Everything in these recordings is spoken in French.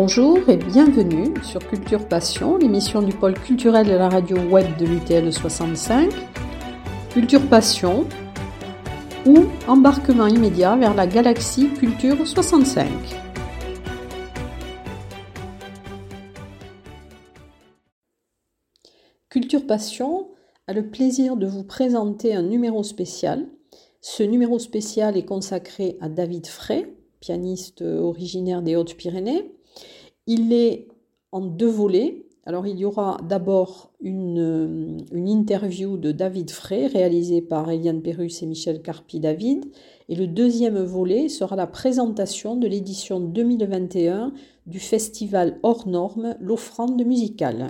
Bonjour et bienvenue sur Culture Passion, l'émission du pôle culturel de la radio web de l'UTL 65. Culture Passion ou embarquement immédiat vers la galaxie Culture 65. Culture Passion a le plaisir de vous présenter un numéro spécial. Ce numéro spécial est consacré à David Frey, pianiste originaire des Hautes-Pyrénées. Il est en deux volets. Alors il y aura d'abord une, interview de David Frey réalisée par Eliane Perrus et Michel Carpi-David. Et le deuxième volet sera la présentation de l'édition 2021 du festival hors normes, l'offrande musicale.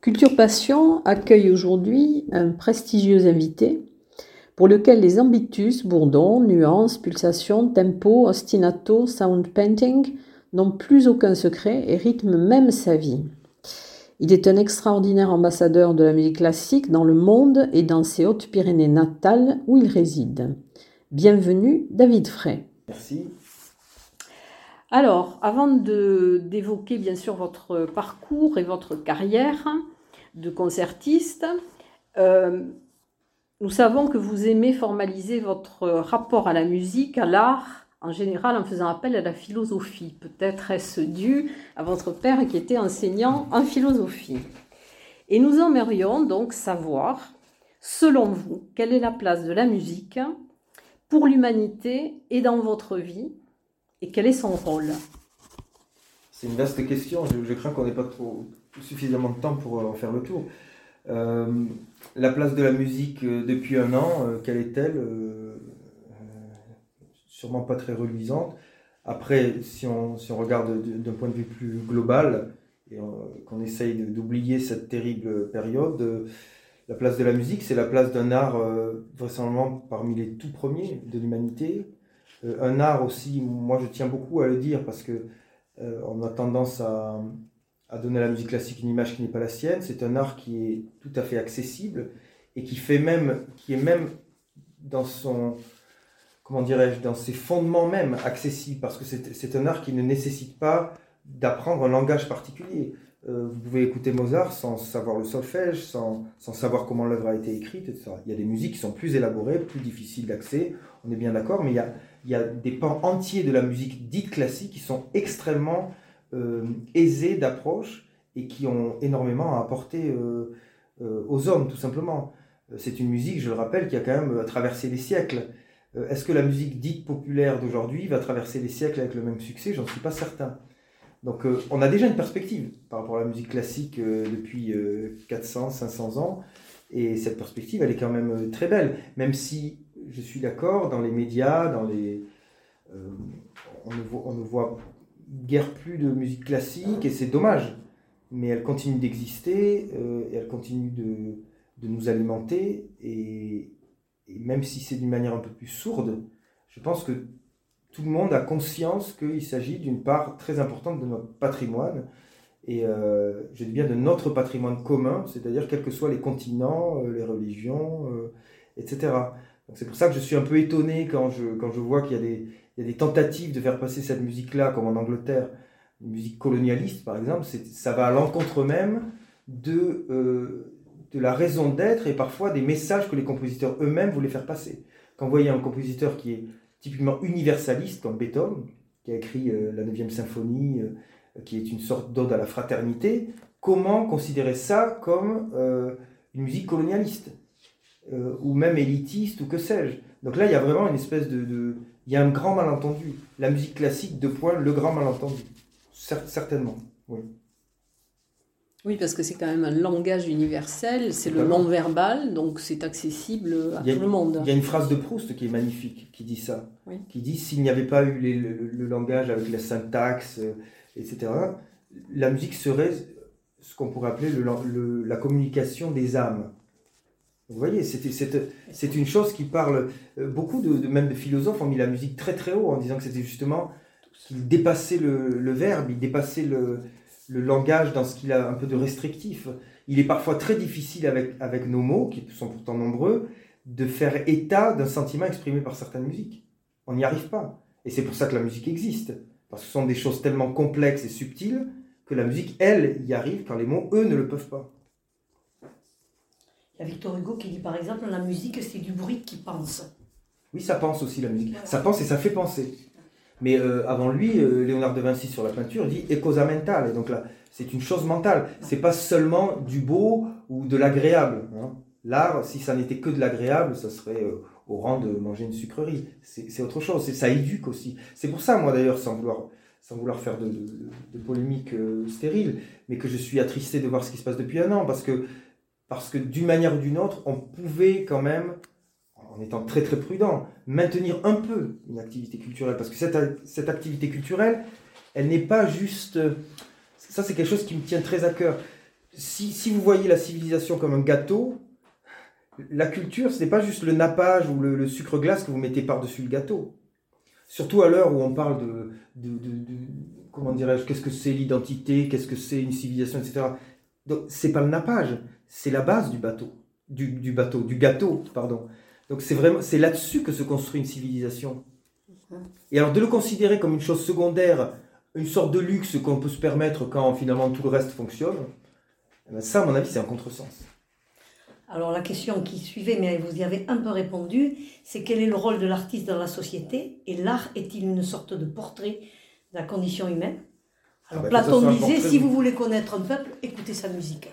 Culture Passion accueille aujourd'hui un prestigieux invité pour lequel les ambitus, bourdons, nuances, pulsations, tempo, ostinato, sound painting n'ont plus aucun secret et rythment même sa vie. Il est un extraordinaire ambassadeur de la musique classique dans le monde et dans ses Hautes-Pyrénées natales où il réside. Bienvenue David Frey. Merci. Alors, avant d'évoquer bien sûr votre parcours et votre carrière de concertiste, euh, nous savons que vous aimez formaliser votre rapport à la musique, à l'art, en général en faisant appel à la philosophie. Peut-être est-ce dû à votre père qui était enseignant en philosophie. Et nous aimerions donc savoir, selon vous, quelle est la place de la musique pour l'humanité et dans votre vie, et quel est son rôle? C'est une vaste question, je, crains qu'on n'ait pas suffisamment de temps pour en faire le tour. Euh, la place de la musique euh, depuis un an, euh, quelle est-elle Sûrement pas très reluisante. Après, si on, si on regarde d'un point de vue plus global, et qu'on essaye d'oublier cette terrible période, la place de la musique, c'est la place d'un art vraisemblablement parmi les tout premiers de l'humanité. un art aussi, moi je tiens beaucoup à le dire parce que on a tendance à, à donner à la musique classique une image qui n'est pas la sienne. C'est un art qui est tout à fait accessible et qui fait même, qui est même dans son, comment dirais-je, dans ses fondements même accessible parce que c'est un art qui ne nécessite pas d'apprendre un langage particulier. Euh, vous pouvez écouter Mozart sans savoir le solfège, sans, sans savoir comment l'œuvre a été écrite, etc. Il y a des musiques qui sont plus élaborées, plus difficiles d'accès, on est bien d'accord, mais il y, a, il y a des pans entiers de la musique dite classique qui sont extrêmement aisés d'approche et qui ont énormément à apporter euh, euh, aux hommes, tout simplement. C'est une musique, je le rappelle, qui a quand même traversé les siècles. Est-ce que la musique dite populaire d'aujourd'hui va traverser les siècles avec le même succès? J'en suis pas certain. Donc on a déjà une perspective par rapport à la musique classique depuis 400, 500 ans. Et cette perspective, elle est quand même très belle. Même si je suis d'accord, dans les médias, dans les, on, ne voit, on, ne voit, guère plus de musique classique et c'est dommage. Mais elle continue d'exister euh, et elle continue de, de nous alimenter. Et, même si c'est d'une manière un peu plus sourde, je pense que tout le monde a conscience qu'il s'agit d'une part très importante de notre patrimoine. Et euh, je dis bien de notre patrimoine commun, c'est-à-dire quels que soient les continents, euh, les religions, etc. C'est pour ça que je suis un peu étonné quand je, quand je vois qu'il y a des, il y a des tentatives de faire passer cette musique-là, comme en Angleterre, une musique colonialiste par exemple, ça va à l'encontre même de, euh, de la raison d'être et parfois des messages que les compositeurs eux-mêmes voulaient faire passer. Quand vous voyez un compositeur qui est typiquement universaliste, comme Beethoven, qui a écrit euh, la 9e symphonie, euh, qui est une sorte d'ode à la fraternité, comment considérer ça comme une musique colonialiste ou même élitiste ou que sais-je? Donc là, il y a vraiment une espèce de il y a un grand malentendu. La musique classique, de point, le grand malentendu. certainement, oui. Oui, parce que c'est quand même un langage universel, c'est le non-verbal, donc c'est accessible à tout le monde. Il y a une phrase de Proust qui est magnifique, qui dit ça, qui dit s'il n'y avait pas eu le, langage avec la syntaxe, euh, etc., la musique serait ce qu'on pourrait appeler la communication des âmes. Vous voyez, c'est une chose qui parle. Euh, beaucoup de, même de philosophes ont mis la musique très très haut en disant que c'était justement qu'il dépassait le, verbe, il dépassait le, langage dans ce qu'il a un peu de restrictif. Il est parfois très difficile avec, avec nos mots, qui sont pourtant nombreux, de faire état d'un sentiment exprimé par certaines musiques. On n'y arrive pas. Et c'est pour ça que la musique existe. Parce que ce sont des choses tellement complexes et subtiles que la musique, elle, y arrive quand les mots, eux, ne le peuvent pas. Il y a Victor Hugo qui dit par exemple la musique, c'est du bruit qui pense. Oui, ça pense aussi la musique. Ça pense et ça fait penser. Mais euh, avant lui, euh, Léonard de Vinci sur la peinture dit e cosa mentale. Et donc là, c'est une chose mentale. C'est pas seulement du beau ou de l'agréable. Hein. L'art, si ça n'était que de l'agréable, ça serait euh, au rang de manger une sucrerie. C'est autre chose. Ça éduque aussi. C'est pour ça, moi d'ailleurs, sans vouloir, sans vouloir faire de, de, polémique stérile, mais que je suis attristé de voir ce qui se passe depuis un an, parce que, parce que d'une manière ou d'une autre, on pouvait quand même en étant très très prudent, maintenir un peu une activité culturelle. Parce que cette, cette activité culturelle, elle n'est pas juste... Ça, c'est quelque chose qui me tient très à cœur. Si, si, vous voyez la civilisation comme un gâteau, la culture, ce n'est pas juste le nappage ou le, sucre glace que vous mettez par-dessus le gâteau. Surtout à l'heure où on parle de, de, de, comment dirais-je, qu'est-ce que c'est l'identité, qu'est-ce que c'est une civilisation, etc. Donc, c'est pas le nappage, c'est la base du bateau, du, du bateau, du gâteau, pardon. Donc c'est vraiment c'est là-dessus que se construit une civilisation. Et alors de le considérer comme une chose secondaire, une sorte de luxe qu'on peut se permettre quand finalement tout le reste fonctionne, eh ben, ça à mon avis c'est un contresens. Alors la question qui suivait, mais vous y avez un peu répondu, c'est quel est le rôle de l'artiste dans la société et l'art est-il une sorte de portrait de la condition humaine? Alors ah ben, Platon disait, si vous voulez connaître un peuple, écoutez sa musique.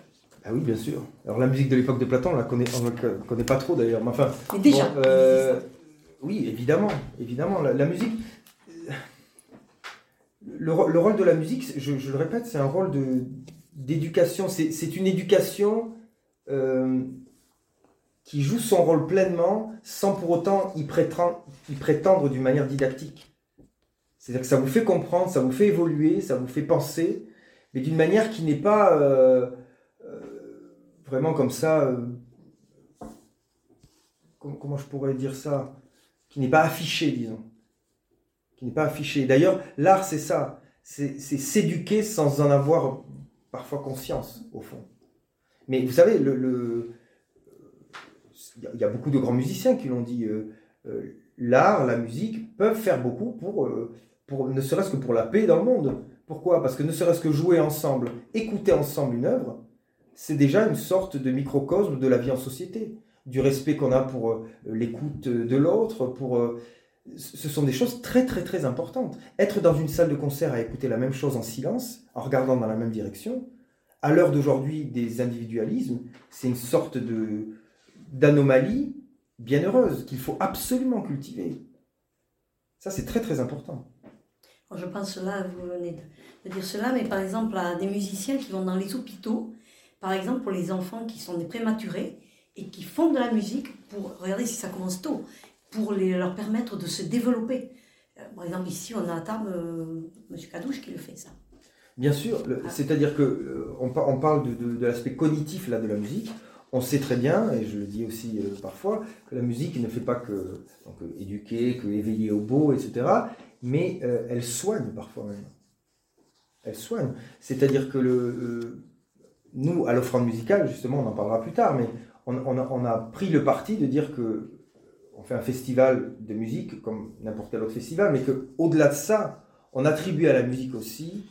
Ah oui, bien sûr. Alors la musique de l'époque de Platon, on la connaît, on la connaît pas trop d'ailleurs. Mais enfin, déjà. Euh, oui, évidemment, évidemment. La, musique, le, rôle de la musique, je, le répète, c'est un rôle d'éducation. C'est une éducation euh, qui joue son rôle pleinement, sans pour autant y prétendre, y prétendre d'une manière didactique. C'est-à-dire que ça vous fait comprendre, ça vous fait évoluer, ça vous fait penser, mais d'une manière qui n'est pas euh, vraiment comme ça, euh, comment je pourrais dire ça, qui n'est pas affiché, disons. Qui n'est pas affiché. D'ailleurs, l'art, c'est ça. C'est s'éduquer sans en avoir parfois conscience, au fond. Mais vous savez, il y a beaucoup de grands musiciens qui l'ont dit. Euh, euh, l'art, la musique peuvent faire beaucoup pour, pour ne serait-ce que pour la paix dans le monde. Pourquoi? Parce que ne serait-ce que jouer ensemble, écouter ensemble une œuvre, c'est déjà une sorte de microcosme de la vie en société, du respect qu'on a pour euh, l'écoute de l'autre, pour euh, ce sont des choses très très très importantes. Être dans une salle de concert à écouter la même chose en silence, en regardant dans la même direction, à l'heure d'aujourd'hui des individualismes, c'est une sorte de d'anomalie bien heureuse qu'il faut absolument cultiver. Ça c'est très très important. Je pense là, vous venez de dire cela, mais par exemple à des musiciens qui vont dans les hôpitaux par exemple, pour les enfants qui sont des prématurés et qui font de la musique pour, regardez si ça commence tôt, pour leur permettre de se développer. Euh, par exemple, ici, on a à table euh, M. Cadouche qui le fait, ça. Bien sûr, ah. c'est-à-dire que euh, on, parle de, l'aspect cognitif là, de la musique. On sait très bien, et je le dis aussi parfois, que la musique ne fait pas que éduquer, que éveiller au beau, etc. Mais elle soigne parfois même. Elle soigne. C'est-à-dire que le, nous, à l'offrande musicale, justement, on en parlera plus tard, mais on, a, pris le parti de dire que on fait un festival de musique comme n'importe quel autre festival, mais qu'au-delà de ça, on attribue à la musique aussi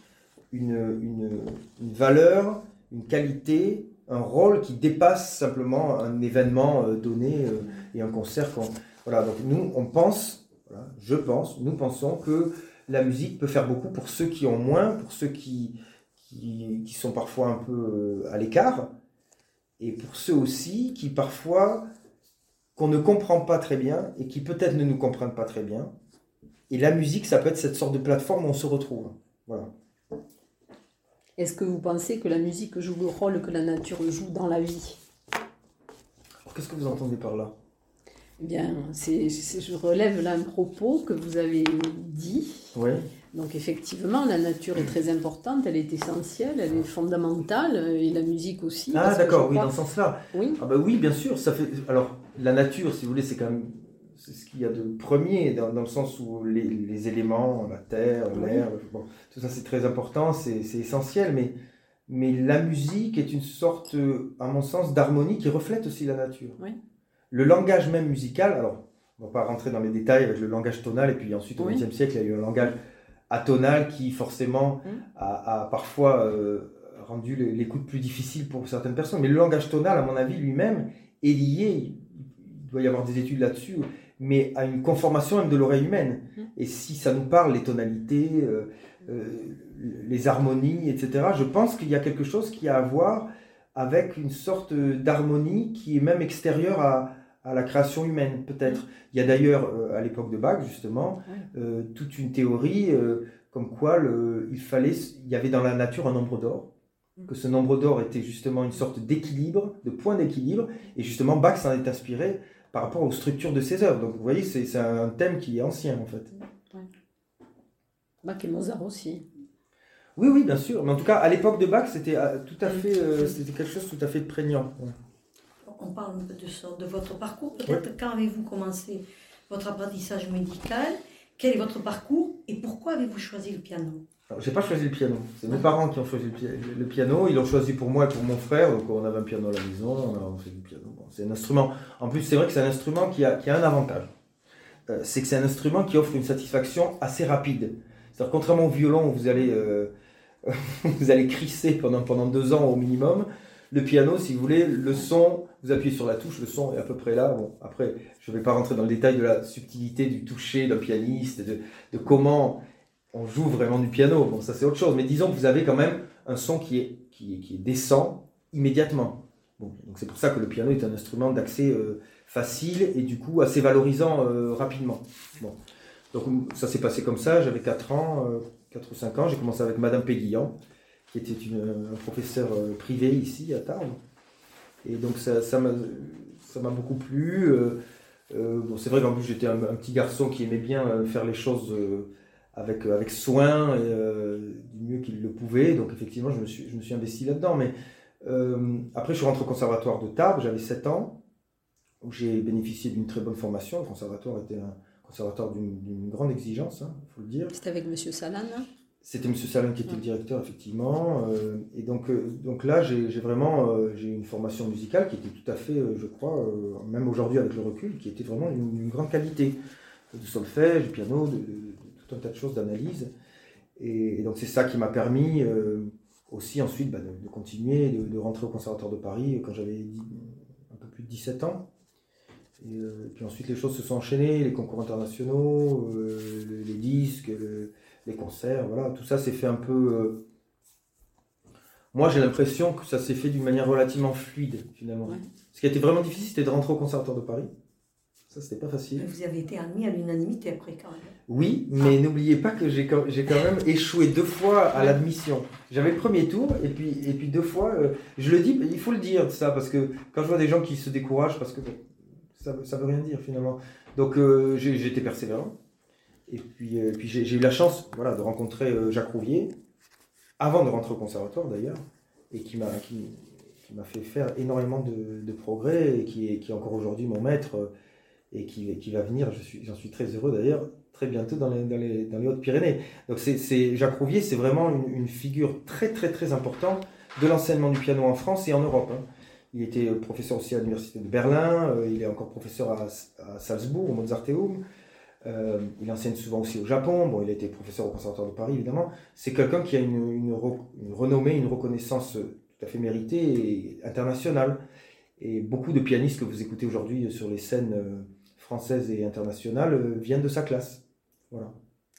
une, valeur, une qualité, un rôle qui dépasse simplement un événement euh, donné euh, et un concert. Voilà, donc nous, on pense, je pense, nous pensons que la musique peut faire beaucoup pour ceux qui ont moins, pour ceux qui, qui, sont parfois un peu euh, à l'écart, et pour ceux aussi qui parfois qu'on ne comprend pas très bien et qui peut-être ne nous comprennent pas très bien. Et la musique, ça peut être cette sorte de plateforme où on se retrouve. Voilà. Est-ce que vous pensez que la musique joue le rôle que la nature joue dans la vie? Qu'est-ce que vous entendez par là? Eh bien, c'est, je relève là un propos que vous avez dit. Oui. Donc effectivement, la nature est très importante, elle est essentielle, elle est fondamentale, et la musique aussi. Ah d'accord, oui, dans ce sens-là. Oui. Ah bah oui, bien sûr. Ça fait... Alors, la nature, si vous voulez, c'est quand même c'est ce qu'il y a de premier, dans, dans le sens où les, les, éléments, la terre, l'air, bon, tout ça c'est très important, c'est, c'est essentiel, mais, mais la musique est une sorte, à mon sens, d'harmonie qui reflète aussi la nature. Oui. Le langage même musical, alors on ne va pas rentrer dans les détails avec le langage tonal, et puis ensuite au XXe siècle, il y a eu un langage atonal qui forcément Mm. a, a parfois euh, rendu le- l'écoute plus difficile pour certaines personnes. Mais le langage tonal, à mon avis, lui-même, est lié, il doit y avoir des études là-dessus, mais à une conformation même de l'oreille humaine. Mm. Et si ça nous parle, les tonalités, euh, euh, les harmonies, etc., je pense qu'il y a quelque chose qui a à voir avec une sorte d'harmonie qui est même extérieure à, à la création humaine, peut-être. Il y a d'ailleurs, euh, à l'époque de Bach, justement, euh, toute une théorie euh, comme quoi le, il, fallait, il y avait dans la nature un nombre d'or, que ce nombre d'or était justement une sorte d'équilibre, de point d'équilibre, et justement Bach s'en est inspiré par rapport aux structures de ses œuvres. Donc vous voyez, c'est un thème qui est ancien en fait. Bach et Mozart aussi. Oui, oui, bien sûr. Mais en tout cas, à l'époque de Bach, c'était tout à fait, euh, c'était quelque chose de tout à fait prégnant. Ouais. On parle un peu de, ça- de votre parcours. Peut-être quand avez-vous commencé votre apprentissage médical Quel est votre parcours et pourquoi avez-vous choisi le piano? J'ai pas choisi le piano. C'est mes parents qui ont choisi le, pi- le piano. Ils l'ont choisi pour moi et pour mon frère. Donc on avait un piano à la maison. On a fait du piano. Bon, c'est un instrument. En plus, c'est vrai que c'est un instrument qui a, qui a un avantage. Euh, c'est que c'est un instrument qui offre une satisfaction assez rapide. C'est-à-dire contrairement au violon où vous allez, euh, vous allez crisser pendant, pendant deux ans au minimum. Le piano, si vous voulez, le son, vous appuyez sur la touche, le son est à peu près là. Bon, après, je ne vais pas rentrer dans le détail de la subtilité du toucher d'un pianiste, de, comment on joue vraiment du piano. Bon, ça c'est autre chose. Mais disons que vous avez quand même un son qui est, qui qui décent immédiatement. Donc c'est pour ça que le piano est un instrument d'accès euh, facile et du coup assez valorisant euh, rapidement. Bon. Donc ça s'est passé comme ça, j'avais 4 ans, euh, 4 ou 5 ans, j'ai commencé avec Madame Péguillan, qui était une, un professeur euh, privé ici à Tarbes. Et donc ça ça m'a beaucoup plu. euh, euh, bon, c'est vrai qu'en plus j'étais un, petit garçon qui aimait bien faire les choses avec, avec soin et du mieux qu'il le pouvait. Donc effectivement, je me suis, je me suis investi là-dedans. Mais après, je suis rentré au conservatoire de Tarbes, j'avais 7 ans, où j'ai bénéficié d'une très bonne formation. Le conservatoire était un conservatoire d'une grande exigence, il faut le dire. C'était avec Monsieur Salan. hein? C'était M. Salon qui était le directeur, effectivement. euh, et donc, euh, donc là, j'ai vraiment euh, j'ai une formation musicale qui était tout à fait, je crois, même aujourd'hui avec le recul, qui était vraiment d'une d'une grande qualité. De solfège, du piano, de, de- de tout un tas de choses, d'analyse. Et, et donc, c'est ça qui m'a permis aussi ensuite bah, de, de continuer, de, de rentrer au Conservatoire de Paris quand j'avais un peu plus de 17 ans. Et, puis ensuite, les choses se sont enchaînées, les concours internationaux, les disques, le- les concerts, voilà, tout ça s'est fait un peu. euh, Moi, j'ai l'impression que ça s'est fait d'une manière relativement fluide, finalement. Ouais. Ce qui a été vraiment difficile, c'était de rentrer au Conservatoire de Paris. Ça, c'était pas facile. Vous avez été admis à l'unanimité après quand même. Oui, mais n'oubliez pas que j'ai quand, même échoué deux fois à l'admission. J'avais le premier tour et puis, et puis deux fois, euh, je le dis, il faut le dire ça, parce que quand je vois des gens qui se découragent, parce que ça, ça veut rien dire finalement. Donc euh, été persévérant. Et puis, euh, puis j'ai eu la chance voilà, de rencontrer euh, Jacques Rouvier, avant de rentrer au conservatoire d'ailleurs, et qui m'a qui, fait faire énormément de, de progrès, et qui est, qui est encore aujourd'hui mon maître, euh, et qui, qui va venir, je suis- j'en suis très heureux d'ailleurs, très bientôt dans les, dans les, dans les Hautes-Pyrénées. Donc c'est, Jacques Rouvier, c'est vraiment une, figure très très très importante de l'enseignement du piano en France et en Europe. hein. Il était professeur aussi à l'université de Berlin, il est encore professeur à, à Salzbourg, au Mozarteum. Euh, il enseigne souvent aussi au Japon. Bon, il a été professeur au Conservatoire de Paris, évidemment. C'est quelqu'un qui a une, une re- une renommée, une reconnaissance euh, tout à fait méritée et internationale. Et beaucoup de pianistes que vous écoutez aujourd'hui sur les scènes euh, françaises et internationales euh, viennent de sa classe. Voilà.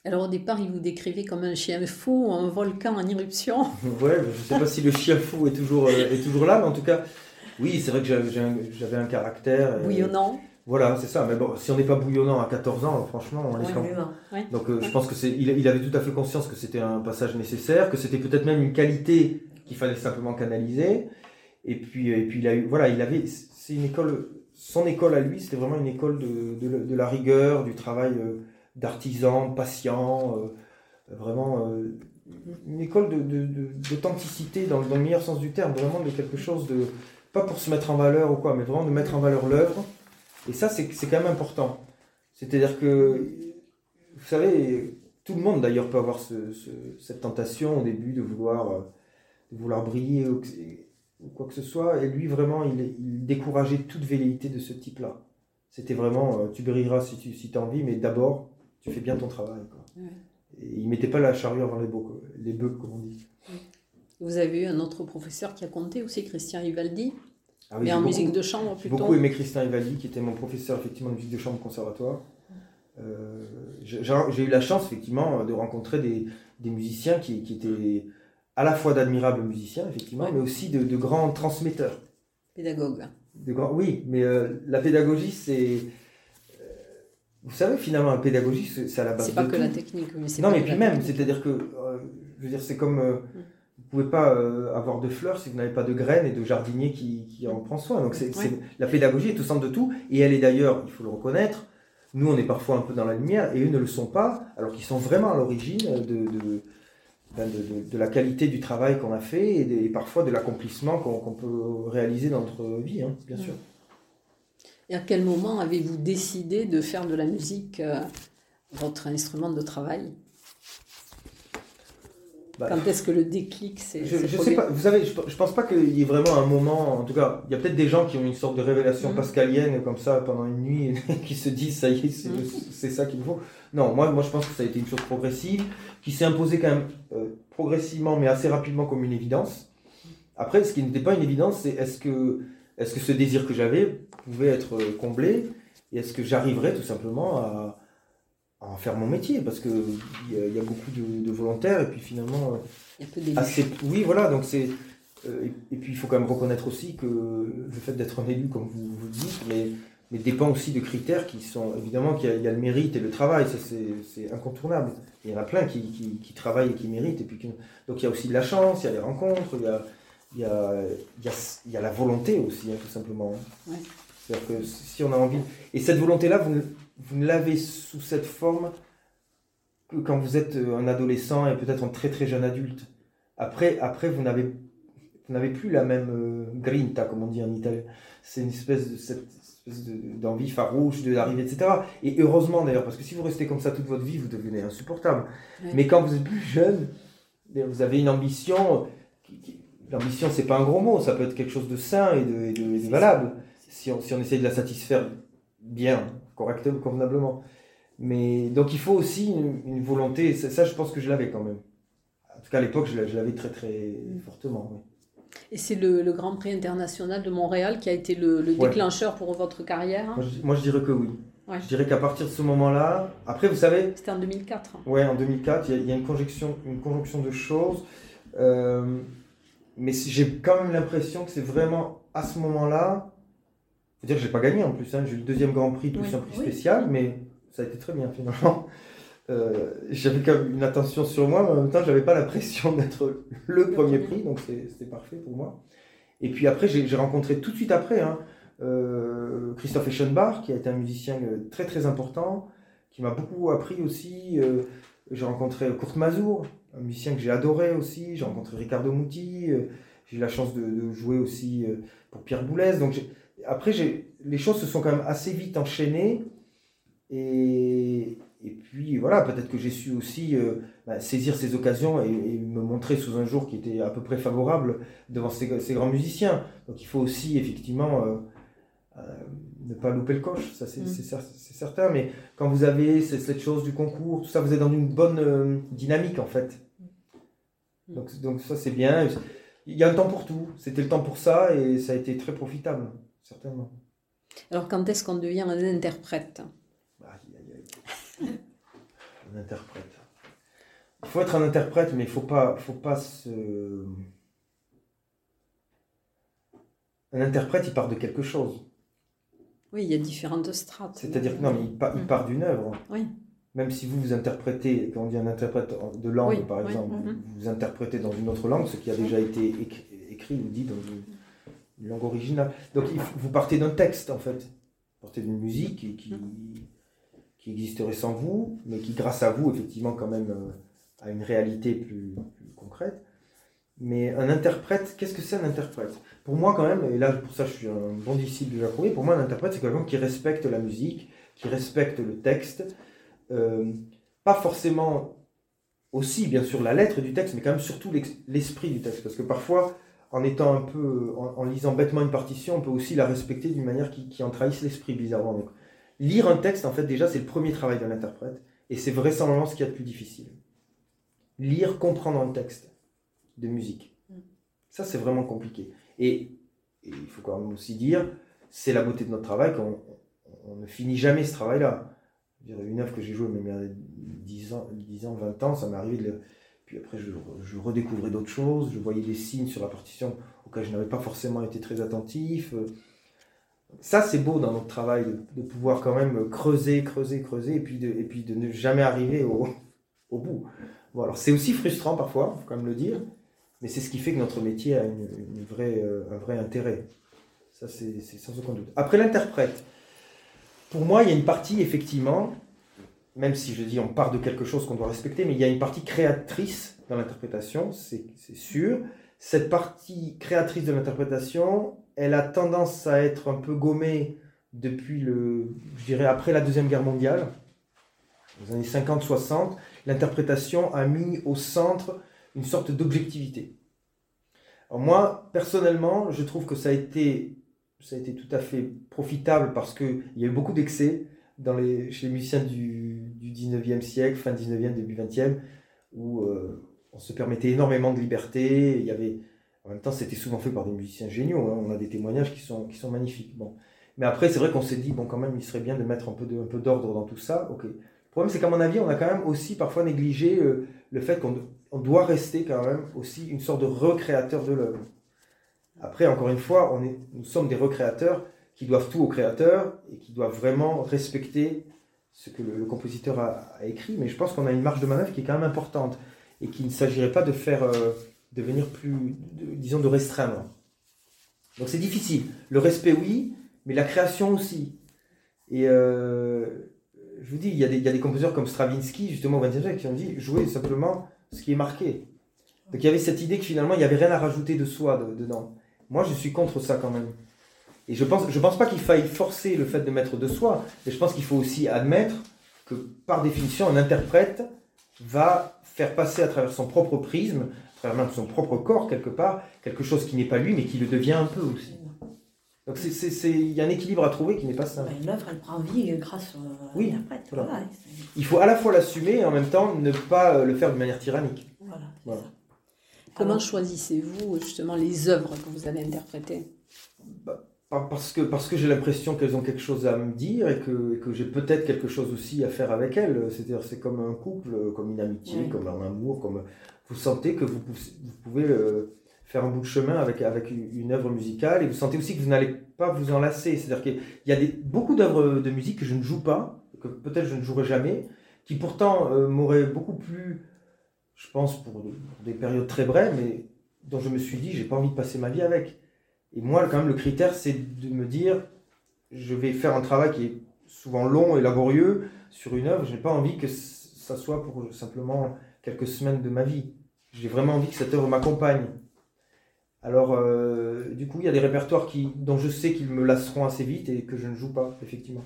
Alors au départ, il vous décrivait comme un chien fou, un volcan en éruption. Ouais, je ne sais pas si le chien fou est toujours, euh, est toujours là, mais en tout cas, oui, c'est vrai que j'avais un, un caractère. euh, Bouillonnant. Voilà, c'est ça. Mais bon, si on n'est pas bouillonnant à 14 ans, franchement, on est Oui, quand- vraiment. Donc euh, je pense que c'est, il, il avait tout à fait conscience que c'était un passage nécessaire, que c'était peut-être même une qualité qu'il fallait simplement canaliser. Et puis, et puis il a eu, voilà, il avait, c'est une école, son école à lui, c'était vraiment une école de, de, de la rigueur, du travail euh, d'artisan, patient, euh, vraiment euh, une école de, de, de- d'authenticité dans, le- dans le meilleur sens du terme, vraiment de quelque chose de, pas pour se mettre en valeur ou quoi, mais vraiment de mettre en valeur l'œuvre. Et ça, c'est, quand même important. C'est-à-dire que, vous savez, tout le monde d'ailleurs peut avoir ce- ce- cette tentation au début de vouloir, euh, de vouloir briller ou, quoi que ce soit. Et lui, vraiment, il, il décourageait toute velléité de ce type-là. C'était vraiment, euh, tu brilleras si tu si as envie, mais d'abord, tu fais bien ton travail. quoi. Ouais. Et il mettait pas la charrue avant les bœufs, les bœufs comme on dit. Vous avez eu un autre professeur qui a compté aussi, Christian Ivaldi, Ah oui, mais j'ai en beaucoup- musique de chambre J'ai plutôt. beaucoup aimé Christian Evaldi, qui était mon professeur effectivement de musique de chambre conservatoire. Euh, j'ai eu la chance effectivement de rencontrer des, des musiciens qui, qui étaient à la fois d'admirables musiciens effectivement, Ouais. mais aussi de, de grands transmetteurs. Pédagogue. De grands, oui, mais euh, la pédagogie c'est, euh, vous savez finalement la pédagogie c'est à la base C'est de pas que tout. la technique, mais c'est Non, pas mais que puis même, c'est-à-dire que, je veux dire, c'est comme, vous pouvez pas euh, avoir de fleurs si vous n'avez pas de graines et de jardinier qui, qui en prend soin. Donc c'est, la pédagogie est au centre de tout, et elle est d'ailleurs, il faut le reconnaître, nous on est parfois un peu dans la lumière, et eux ne le sont pas, alors qu'ils sont vraiment à l'origine de, de, de, de- de la qualité du travail qu'on a fait, et, parfois de l'accomplissement qu'on, qu'on peut réaliser dans notre vie, hein, bien sûr. Et à quel moment avez-vous décidé de faire de la musique euh, votre instrument de travail? Bah, Quand est-ce que le déclic s'est Je, je sais pas, vous savez, je, je pense pas qu'il y ait vraiment un moment, en tout cas, il y a peut-être des gens qui ont une sorte de révélation Mhm. pascalienne comme ça pendant une nuit, qui se disent ça y est, c'est Mhm. c'est ça qu'il faut. Non, moi, moi je pense que ça a été une chose progressive, qui s'est imposée quand même euh, progressivement, mais assez rapidement comme une évidence. Après, ce qui n'était pas une évidence, c'est est-ce que, est que ce désir que j'avais pouvait être euh, comblé, et est-ce que j'arriverais tout simplement à en faire mon métier, parce qu'il y, a- il y a beaucoup de, de volontaires, et puis finalement... euh, Il y a peu d'élus. assez- oui, voilà, donc c'est. euh, et, et puis il faut quand même reconnaître aussi que le fait d'être un élu, comme vous, vous le dites, mais, mais dépend aussi de critères qui sont. Évidemment qu'il y, a- il y a le mérite et le travail, ça c'est incontournable. Il y en a plein qui, qui, qui travaillent et qui méritent. Et puis, qui- donc il y a aussi de la chance, il y a les rencontres, il y a, il y a, il y a, il y a la volonté aussi, hein, tout simplement. Ouais. Que si on a envie. Et cette volonté-là, vous, ne- vous ne l'avez sous cette forme que quand vous êtes euh, un adolescent et peut-être un très très jeune adulte. Après, après vous n'avez vous n'avez plus la même euh, grinta, comme on dit en italien. C'est une espèce de cette espèce de- d'envie farouche de l'arrivée, etc. Et heureusement d'ailleurs, parce que si vous restez comme ça toute votre vie, vous devenez insupportable. Ouais. Mais quand vous êtes plus jeune, vous avez une ambition. qui- L'ambition, c'est pas un gros mot, ça peut être quelque chose de sain et de, et de- et de valable si on, si on essaye de la satisfaire bien, correctement, convenablement. Mais donc il faut aussi une, une volonté, ça, ça, je pense que je l'avais quand même. En tout cas à l'époque je, l'a- je l'avais très très fortement. oui. Et c'est le, le Grand Prix international de Montréal qui a été le, le Ouais. déclencheur pour votre carrière. Moi, je, moi, je dirais que oui. Ouais. Je dirais qu'à partir de ce moment-là, après vous savez, C'était en 2004. ouais, en 2004, il y a, il y a une, conjonction, une conjonction de choses. euh, mais j'ai quand même l'impression que c'est vraiment à ce moment-là. Faut dire que j'ai pas gagné en plus. hein, j'ai eu le deuxième Grand Prix plus Oui. un prix Oui. spécial, mais ça a été très bien finalement. Euh, j'avais quand même une attention sur moi, mais en même temps, j'avais pas la pression d'être le premier prix, donc c'était parfait pour moi. Et puis après, j'ai rencontré tout de suite après hein, euh, Christophe Eschenbach, qui a été un musicien euh, très très important, qui m'a beaucoup appris aussi. euh, j'ai rencontré Kurt Mazur, un musicien que j'ai adoré aussi. J'ai rencontré Ricardo Muti. j'ai eu la chance de, de jouer aussi pour Pierre Boulez. Donc après, les choses se sont quand même assez vite enchaînées. Et, et puis voilà, peut-être que j'ai su aussi euh, bah, saisir ces occasions et, et me montrer sous un jour qui était à peu près favorable devant ces, ces grands musiciens. Donc il faut aussi effectivement euh, euh, ne pas louper le coche, ça c'est Mm. certain. Mais quand vous avez cette, chose du concours, tout ça, vous êtes dans une bonne dynamique en fait. Mm. Donc, donc ça c'est bien. Il y a un temps pour tout. C'était le temps pour ça et ça a été très profitable, certainement. Alors quand est-ce qu'on devient un interprète? Aïe, aïe, aïe. un interprète. Il faut être un interprète, mais il faut pas, faut pas se. Un interprète, il part de quelque chose. Oui, il y a différentes strates. C'est-à-dire que non, mais il, part- Mm. part d'une œuvre. Oui. Même si vous vous interprétez, quand on dit un interprète de langue, Oui, par oui, exemple, mhm. vous vous interprétez dans une autre langue, ce qui a déjà été écrit, écrit ou dit dans une, une langue originale. Donc vous partez d'un texte, en fait. Vous partez d'une musique qui, qui, existerait sans vous, mais qui, grâce à vous, effectivement, quand même, euh, a une réalité plus, concrète. Mais un interprète, qu'est-ce que c'est un interprète? Pour moi, quand même, et là, pour ça, je suis un bon disciple de Rouet, pour moi, un interprète, c'est quelqu'un qui respecte la musique, qui respecte le texte, euh, pas forcément aussi, bien sûr, la lettre du texte, mais quand même surtout l'esprit du texte. Parce que parfois, en étant un peu, en, en lisant bêtement une partition, on peut aussi la respecter d'une manière qui, qui en trahisse l'esprit, bizarrement. Donc, lire un texte, en fait, déjà, c'est le premier travail d'un interprète. Et c'est vraisemblablement ce qu'il y a de plus difficile. Lire, comprendre un texte de musique. Mm. Ça, c'est vraiment compliqué. Et, et il faut quand même aussi dire, c'est la beauté de notre travail qu'on on ne finit jamais ce travail-là. Une œuvre que j'ai jouée même il y a 10 ans, 10 ans 20 ans, ça m'est arrivé de le- Puis après, je, redécouvrais d'autres choses, je voyais des signes sur la partition auxquels je n'avais pas forcément été très attentif. Ça, c'est beau dans notre travail, de, pouvoir quand même creuser, creuser, creuser, et puis de, et puis de ne jamais arriver au, au bout. Bon, alors c'est aussi frustrant parfois, il faut quand même le dire, mais c'est ce qui fait que notre métier a une, une euh, un vrai intérêt. Ça, c'est sans aucun doute. Après l'interprète, pour moi, il y a une partie, effectivement, même si je dis on part de quelque chose qu'on doit respecter, mais il y a une partie créatrice dans l'interprétation, c'est sûr. Cette partie créatrice de l'interprétation, elle a tendance à être un peu gommée depuis le, je dirais, après la Deuxième Guerre mondiale, les années 50-60. L'interprétation a mis au centre une sorte d'objectivité. Moi, personnellement, je trouve que ça a été, ça a été tout à fait profitable parce qu'il y a eu beaucoup d'excès chez les musiciens du, du 19e siècle, fin 19e, début 20e, où euh, on se permettait énormément de liberté. Il y avait, en même temps, c'était souvent fait par des musiciens géniaux. hein. On a des témoignages qui sont, qui sont magnifiques. Bon. Mais après, c'est vrai qu'on s'est dit, bon, quand même, il serait bien de mettre un peu d'ordre dans tout ça. Ok. Le problème, c'est qu'à mon avis, on a quand même aussi parfois négligé euh, le fait qu'on on doit rester quand même aussi une sorte de recréateur de l'œuvre. Après, encore une fois, on est, nous sommes des recréateurs qui doivent tout au créateur et qui doivent vraiment respecter ce que le, compositeur a, écrit. Mais je pense qu'on a une marge de manœuvre qui est quand même importante et qu'il ne s'agirait pas de faire euh, devenir plus, disons, de restreindre. Donc c'est difficile. Le respect, oui, mais la création aussi. Et euh, je vous dis, il y, a des, compositeurs comme Stravinsky, justement au XXe siècle, qui ont dit jouer simplement ce qui est marqué. Donc il y avait cette idée que finalement, il n'y avait rien à rajouter de soi de- dedans. Moi, je suis contre ça quand même. Et je pense, je pense pas qu'il faille forcer le fait de mettre de soi, mais je pense qu'il faut aussi admettre que par définition, un interprète va faire passer à travers son propre prisme, à travers même son propre corps quelque part, quelque chose qui n'est pas lui, mais qui le devient un peu aussi. Donc c'est- c'est- c'est- il y a un équilibre à trouver qui n'est pas simple. Ben, L'œuvre, elle prend vie grâce à Oui, l'interprète. voilà. Voilà. c'est- Il faut à la fois l'assumer et en même temps ne pas euh, le faire de manière tyrannique. voilà. Comment choisissez-vous justement les œuvres que vous allez interpréter? Par- Parce que, parce que j'ai l'impression qu'elles ont quelque chose à me dire et que, et que j'ai peut-être quelque chose aussi à faire avec elles. C'est-à-dire c'est comme un couple, comme une amitié, Oui. comme un amour, comme vous sentez que vous, pouvez- vous pouvez euh, faire un bout de chemin avec, avec une, œuvre musicale et vous sentez aussi que vous n'allez pas vous en lasser. C'est-à-dire qu'il y a des, beaucoup d'œuvres de musique que je ne joue pas, que peut-être je ne jouerai jamais, qui pourtant euh, m'auraient beaucoup plu, je pense, pour, pour des périodes très brèves, mais dont je me suis dit, j'ai pas envie de passer ma vie avec. Et moi, quand même, le critère, c'est de me dire, je vais faire un travail qui est souvent long et laborieux sur une œuvre. Je n'ai pas envie que ça soit pour simplement quelques semaines de ma vie. J'ai vraiment envie que cette œuvre m'accompagne. Alors, euh, du coup, il y a des répertoires qui, dont je sais qu'ils me lasseront assez vite et que je ne joue pas, effectivement.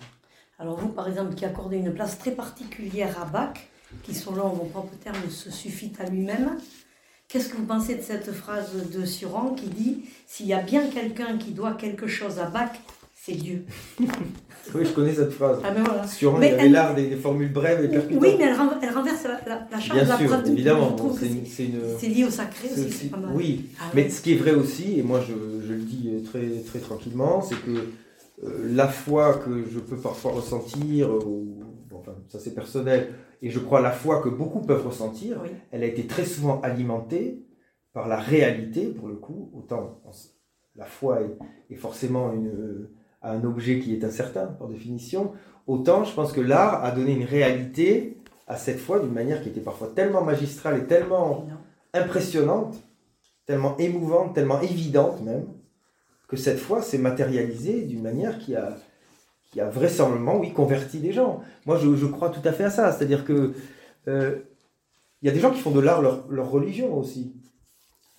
Alors vous, par exemple, qui accordez une place très particulière à Bach, qui selon vos propres termes se suffit à lui-même, qu'est-ce que vous pensez de cette phrase de Suran qui dit « S'il y a bien quelqu'un qui doit quelque chose à Bach, c'est Dieu Oui, je connais cette phrase. ». Ah ben voilà. Sur un, Mais il avait elle- l'art des, des formules brèves et percutantes. Oui, mais elle, renver- elle renverse la, la, la charge Bien de la sûr, phrase. évidemment. C'est une- lié au sacré aussi, aussi- c'est pas mal. Oui, Ah Mais oui. ce qui est vrai aussi, et moi je, je le dis très, très tranquillement, c'est que euh, la foi que je peux parfois ressentir, euh, ou, bon, enfin, ça c'est personnel, et je crois la foi que beaucoup peuvent ressentir, Oui. elle a été très souvent alimentée par la réalité, pour le coup. Autant on la foi est, est forcément une, euh, un objet qui est incertain, par définition, autant je pense que l'art a donné une réalité à cette foi d'une manière qui était parfois tellement magistrale et tellement Non. impressionnante, tellement émouvante, tellement évidente même, que cette foi s'est matérialisée d'une manière qui a, qui a vraisemblablement, oui, converti des gens. Moi, je, je crois tout à fait à ça. C'est-à-dire que euh, il y a des gens qui font de l'art leur, leur religion aussi.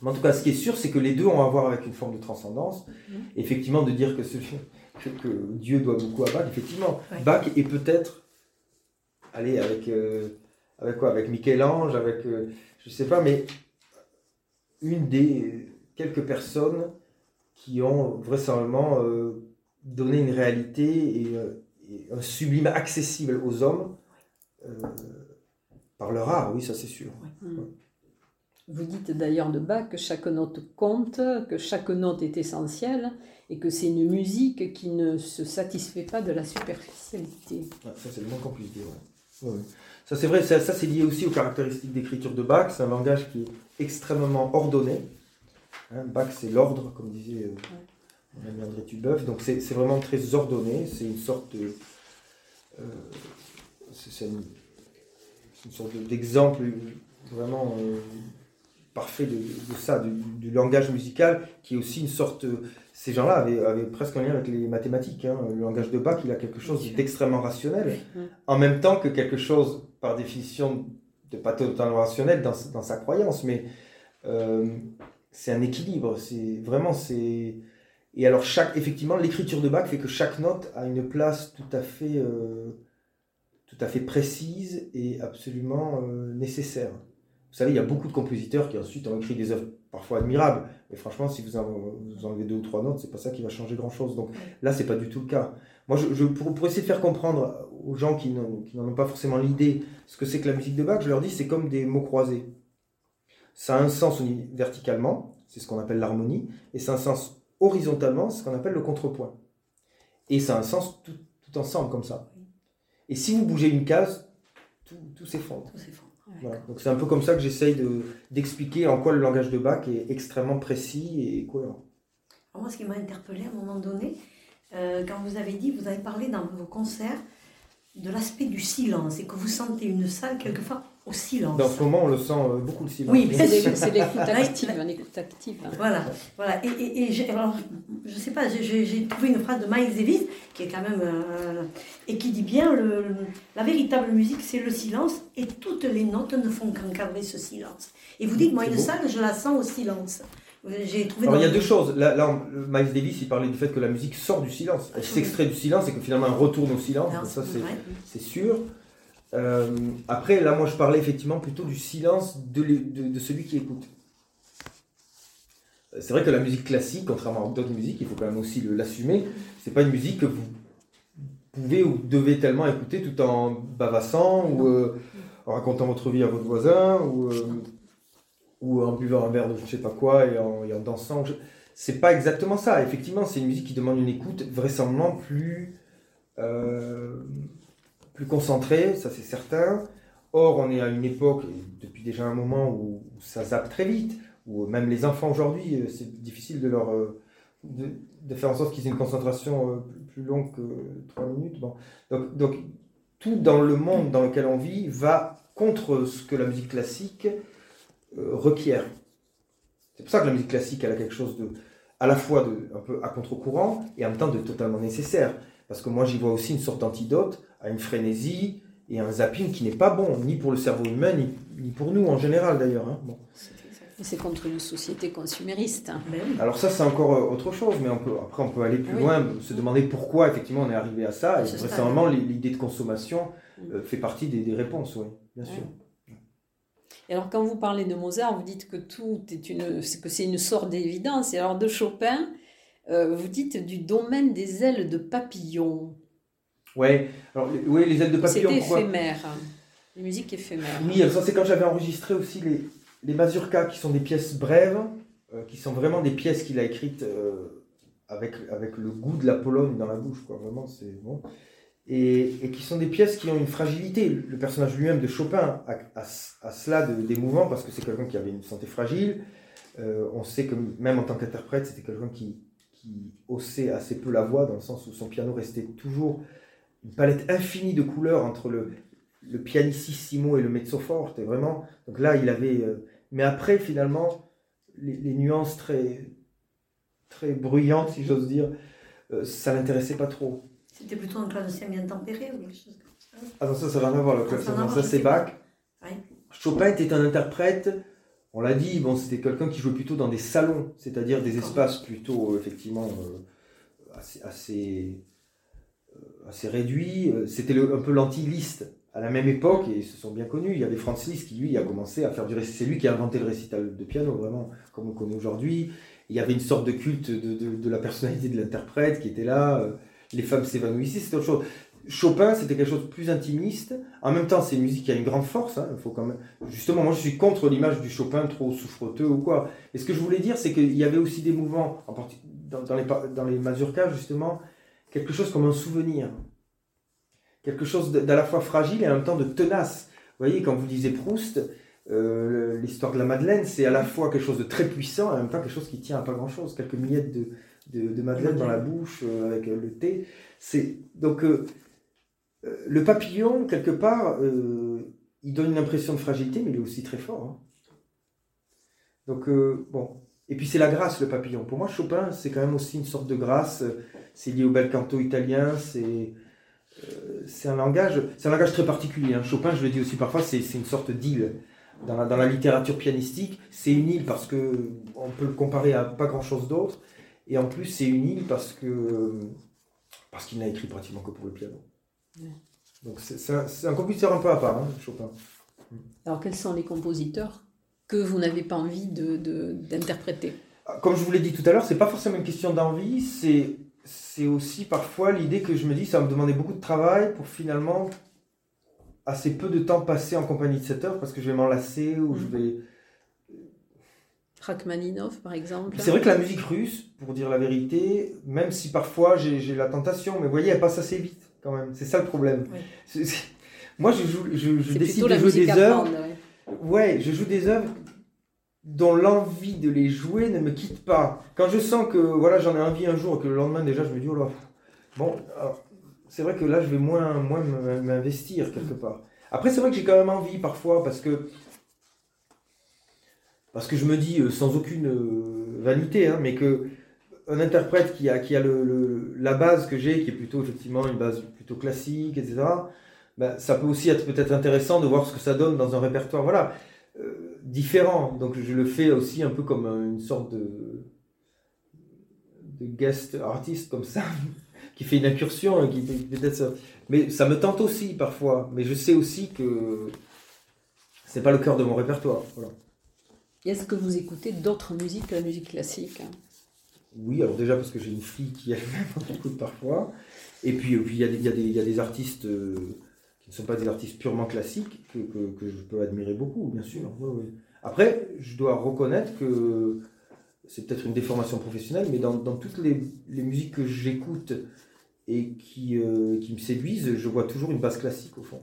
Mais en tout cas, ce qui est sûr, c'est que les deux ont à voir avec une forme de transcendance. Effectivement, de dire que, Dieu doit beaucoup à Bach, effectivement. Ouais. Bach est peut-être, allez, avec, euh, avec quoi? Avec Michel-Ange, avec, euh, je sais pas, mais une des quelques personnes qui ont vraisemblablement euh, donné une réalité et, euh, et un sublime accessible aux hommes par leur art, oui, ça c'est sûr. Vous dites d'ailleurs de Bach que chaque note compte, que chaque note est essentielle et que c'est une musique qui ne se satisfait pas de la superficialité. ça c'est le moins qu'on puisse dire. Ça c'est vrai, ça, c'est lié aussi aux caractéristiques d'écriture de Bach. C'est un langage qui est extrêmement ordonné. Hein, Bach c'est l'ordre, comme disait euh, mon ami André Tubeuf. Donc c'est vraiment très ordonné. C'est une sorte de. Euh, c'est une, sorte d'exemple vraiment. Euh, parfait de, ça, du, langage musical, qui est aussi une sorte. Ces gens-là avaient, presque un lien avec les mathématiques. Hein. Le langage de Bach, il a quelque chose d'extrêmement rationnel, en même temps que quelque chose, par définition, de pas totalement rationnel dans, dans sa croyance, mais euh, c'est un équilibre. C'est vraiment c'est. Et alors chaque, effectivement, l'écriture de Bach fait que chaque note a une place tout à fait, euh, tout à fait précise et absolument euh, nécessaire. Vous savez, il y a beaucoup de compositeurs qui ensuite ont écrit des œuvres parfois admirables. Mais franchement, si vous, enlevez deux ou trois notes, c'est pas ça qui va changer grand-chose. Donc là, c'est pas du tout le cas. Moi, pour, essayer de faire comprendre aux gens qui n'en ont pas forcément l'idée ce que c'est que la musique de Bach, je leur dis c'est comme des mots croisés. Ça a un sens verticalement, c'est ce qu'on appelle l'harmonie, et ça a un sens horizontalement, c'est ce qu'on appelle le contrepoint. Et ça a un sens tout, ensemble comme ça. Et si vous bougez une case, tout, tout s'effondre. Donc c'est un peu comme ça que j'essaye d'expliquer en quoi le langage de Bach est extrêmement précis et cohérent. moi, ce qui m'a interpellé à un moment donné, euh, quand vous avez dit, vous avez parlé dans vos concerts de l'aspect du silence et que vous sentez une salle quelquefois au silence. Dans ce moment, on le sent euh, beaucoup le silence. Oui, c'est l'écoute active, une écoute active. Voilà, voilà. Et, et, et alors, je sais pas, j'ai trouvé une phrase de Miles Davis qui est quand même euh, et qui dit bien le, la véritable musique, c'est le silence et toutes les notes ne font qu'encadrer ce silence. Et vous dites, moi, une salle, je la sens au silence. J'ai trouvé. Alors, il y a deux choses. Là, là, Miles Davis, il parlait du fait que la musique sort du silence, elle s'extrait du silence et que finalement elle retourne au silence. ça, c'est sûr. Euh, après, là, moi, je parlais effectivement plutôt du silence de, de, celui qui écoute. C'est vrai que la musique classique, contrairement à d'autres musiques, il faut quand même aussi l'assumer, c'est pas une musique que vous pouvez ou devez tellement écouter tout en bavassant ou euh, en racontant votre vie à votre voisin ou, euh, ou en buvant un verre de je ne sais pas quoi et en, dansant. C'est pas exactement ça. Effectivement, c'est une musique qui demande une écoute vraisemblablement plus plus concentré, ça c'est certain. Or, on est à une époque, depuis déjà un moment, où, ça zappe très vite, où même les enfants aujourd'hui, euh, c'est difficile de leur euh, de, faire en sorte qu'ils aient une concentration euh, plus, longue que 3 minutes. Bon. Donc, tout dans le monde dans lequel on vit va contre ce que la musique classique requiert. C'est pour ça que la musique classique, elle a quelque chose de à la fois de, un peu à contre-courant et en même temps de totalement nécessaire. Parce que moi, j'y vois aussi une sorte d'antidote à une frénésie et un zapping qui n'est pas bon, ni pour le cerveau humain, ni, pour nous en général d'ailleurs. Hein. Bon. C'est contre une société consumériste. Hein. Ben Alors ça, c'est encore euh, autre chose, mais on peut, après, on peut aller plus loin, se demander pourquoi effectivement on est arrivé à ça. Et récemment, l'idée de consommation mm. euh, fait partie des, réponses, oui, bien sûr. Et alors, quand vous parlez de Mozart, vous dites que tout est une, que c'est une sorte d'évidence. Et alors, de Chopin, euh, vous dites du domaine des ailes de papillon. Ouais, alors oui, les ailes de papillon. C'est éphémère, les musiques éphémères. Oui, ça c'est quand j'avais enregistré aussi les, les mazurkas qui sont des pièces brèves, euh, qui sont vraiment des pièces qu'il a écrites euh, avec, avec le goût de la Pologne dans la bouche, quoi. Vraiment, c'est bon. Et, qui sont des pièces qui ont une fragilité. Le personnage lui-même de Chopin a, a, cela d'émouvant parce que c'est quelqu'un qui avait une santé fragile. on sait que même en tant qu'interprète, c'était quelqu'un qui, qui haussait assez peu la voix, dans le sens où son piano restait toujours une palette infinie de couleurs entre le, le pianissimo et le mezzo forte. Et vraiment, donc là, il avait. Euh, mais après, finalement, les, nuances très, très bruyantes, si j'ose dire, euh, ça l'intéressait pas trop. C'était plutôt un clavecin bien tempéré ou quelque chose comme ça Ah non, ça, ça n'a rien à voir, le clavecin. Ça, c'est Bach. Chopin était un interprète on l'a dit, bon, c'était quelqu'un qui jouait plutôt dans des salons, c'est-à-dire des espaces plutôt, euh, effectivement, euh, assez, euh, assez, réduits. C'était un peu l'anti-liste à la même époque, et ils se sont bien connus. Il y avait Franz Liszt qui, lui, a commencé à faire du récital. C'est lui qui a inventé le récital de piano, vraiment, comme on connaît aujourd'hui. Il y avait une sorte de culte de, la personnalité de l'interprète qui était là. Les femmes s'évanouissaient, c'était autre chose. Chopin, c'était quelque chose de plus intimiste. En même temps, c'est une musique qui a une grande force. hein. Faut quand même. Justement, moi, je suis contre l'image du Chopin trop souffreteux ou quoi. Et ce que je voulais dire, c'est qu'il y avait aussi des mouvements, en dans, les dans les mazurkas, justement, quelque chose comme un souvenir, quelque chose d'à la fois fragile et en même temps de tenace. Vous voyez, quand vous lisez Proust, euh, l'histoire de la Madeleine, c'est à la fois quelque chose de très puissant et en même temps quelque chose qui tient à pas grand-chose, quelques miettes de, de, de Madeleine dans la bouche euh, avec euh, le thé. C'est donc euh, le papillon quelque part, il donne une impression de fragilité, mais il est aussi très fort. hein. Donc bon. Et puis c'est la grâce le papillon. Pour moi, Chopin, c'est quand même aussi une sorte de grâce. C'est lié au bel canto italien. C'est euh, un langage, un langage très particulier. hein. Chopin, je le dis aussi parfois, c'est une sorte d'île. Dans la, dans la littérature pianistique, c'est une île parce que on peut le comparer à pas grand chose d'autre. Et en plus, c'est une île parce que parce qu'il n'a écrit pratiquement que pour le piano. Ouais. Donc c'est un, compositeur un peu à part, hein, Chopin. Alors, quels sont les compositeurs que vous n'avez pas envie de- de- d'interpréter? Ah, Comme je vous l'ai dit tout à l'heure, c'est pas forcément une question d'envie, c'est c'est aussi parfois l'idée que je me dis ça va me demander beaucoup de travail pour finalement assez peu de temps passé en compagnie de cet œuvre parce que je vais m'en lasser ou je Mhm. vais Rachmaninov, par exemple C'est vrai que la musique russe, pour dire la vérité, même si parfois j'ai la tentation, mais vous voyez, elle passe assez vite quand même. C'est ça le problème. Oui. Moi, je, joue, je, décide de jouer des œuvres. ouais. Ouais, je joue des œuvres dont l'envie de les jouer ne me quitte pas. Quand je sens que voilà, j'en ai envie un jour et que le lendemain déjà, je me dis oh là, bon, c'est vrai que là, je vais moins, moins m'investir quelque part. Après, c'est vrai que j'ai quand même envie parfois parce que parce que je me dis euh, sans aucune euh, vanité, hein, mais que un interprète qui a, qui a la base que j'ai, qui est plutôt effectivement une base plutôt classique, etc. ben, ça peut aussi être peut-être intéressant de voir ce que ça donne dans un répertoire, voilà, euh, différent. Donc je le fais aussi un peu comme un- une sorte de, guest artiste comme ça, qui fait une incursion, qui peut- peut-être. Mais ça me tente aussi parfois. Mais je sais aussi que c'est pas le cœur de mon répertoire. Voilà. Est-ce que vous écoutez d'autres musiques que la musique classique Oui, alors déjà parce que j'ai une fille qui elle-même écoute parfois. Et puis euh, puis il y, a des- artistes euh, qui ne sont pas des artistes purement classiques que, je peux admirer beaucoup, bien sûr. Après, je dois reconnaître que c'est peut-être une déformation professionnelle, mais dans, toutes les, musiques que j'écoute et qui, euh, qui me séduisent, je vois toujours une base classique au fond.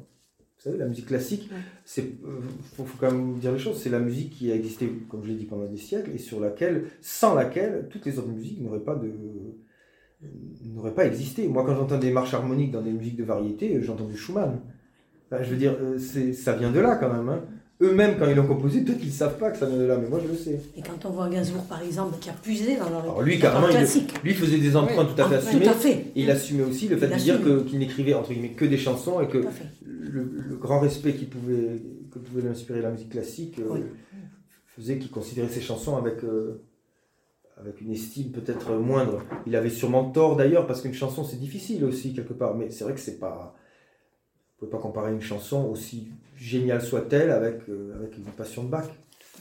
Vous savez, la musique classique, Ouais. c'est euh, faut, faut quand même dire les choses, c'est la musique qui a existé, comme je l'ai dit, pendant des siècles, et sur laquelle, sans laquelle, toutes les autres musiques n'auraient pas de n'auraient pas existé. Moi, quand j'entends des marches harmoniques dans des musiques de variété, euh, j'entends du Schumann. Enfin, je veux dire, euh, ça vient de là quand même. hein. Eux-mêmes, quand ils l'ont composé, peut-être qu'ils ne savent pas que ça vient de là, mais moi je le sais. Et quand on voit Gainsbourg, par exemple, qui a puisé dans leur Alors lui, carrément, il-. Lui, il faisait des emprunts tout à fait Ah, assumés. Tout à fait. Et il assumait aussi le fait Il de dire qu'il n'écrivait entre guillemets que des chansons et que. Le, le grand respect qu'il pouvait, que pouvait inspirer la musique classique euh, Oui. faisait qu'il considérait ses chansons avec, euh, avec une estime peut-être moindre. Il avait sûrement tort d'ailleurs, parce qu'une chanson c'est difficile aussi quelque part, mais c'est vrai que c'est pas. Vous pouvez pas comparer une chanson aussi géniale soit-elle avec, euh, avec une passion de Bach.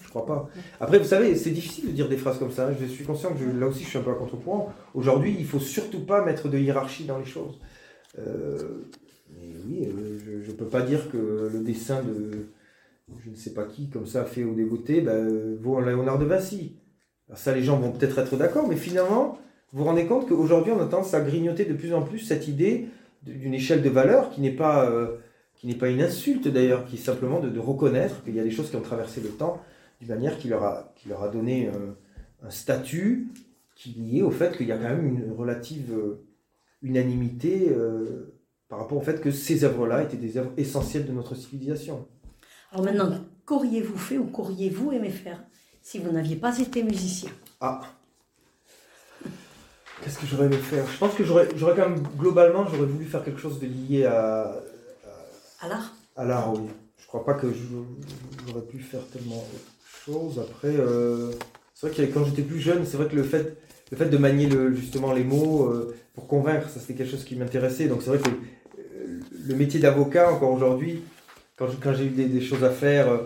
Je crois pas. Après, vous savez, c'est difficile de dire des phrases comme ça. hein. Je suis conscient que je- là aussi je suis un peu à contre-courant. Aujourd'hui, il faut surtout pas mettre de hiérarchie dans les choses. Euh, oui, euh, je ne peux pas dire que le dessin de je ne sais pas qui, comme ça, fait au dégoûté, ben, vaut un Léonard de Vinci. Alors ça, les gens vont peut-être être d'accord, mais finalement, vous vous rendez compte qu'aujourd'hui, on a tendance à grignoter de plus en plus cette idée d'une échelle de valeur qui n'est pas, euh, pas une insulte d'ailleurs, qui est simplement de, reconnaître qu'il y a des choses qui ont traversé le temps d'une manière qui leur a, donné euh, un statut qui est lié au fait qu'il y a quand même une relative unanimité par rapport au fait que ces œuvres-là étaient des œuvres essentielles de notre civilisation. Alors maintenant, qu'auriez-vous fait ou qu'auriez-vous aimé faire si vous n'aviez pas été musicien? Ah Qu'est-ce que j'aurais aimé faire? Je pense que j'aurais, j'aurais quand même, globalement, j'aurais voulu faire quelque chose de lié à, À l'art? À l'art, oui. Je crois pas que j'aurais pu faire tellement autre chose. Après, euh, c'est vrai que quand j'étais plus jeune, c'est vrai que le fait, le fait de manier le, justement les mots euh, pour convaincre, ça c'était quelque chose qui m'intéressait. Donc c'est vrai que euh, le métier d'avocat, encore aujourd'hui, quand, j'ai eu des, des choses à faire, euh,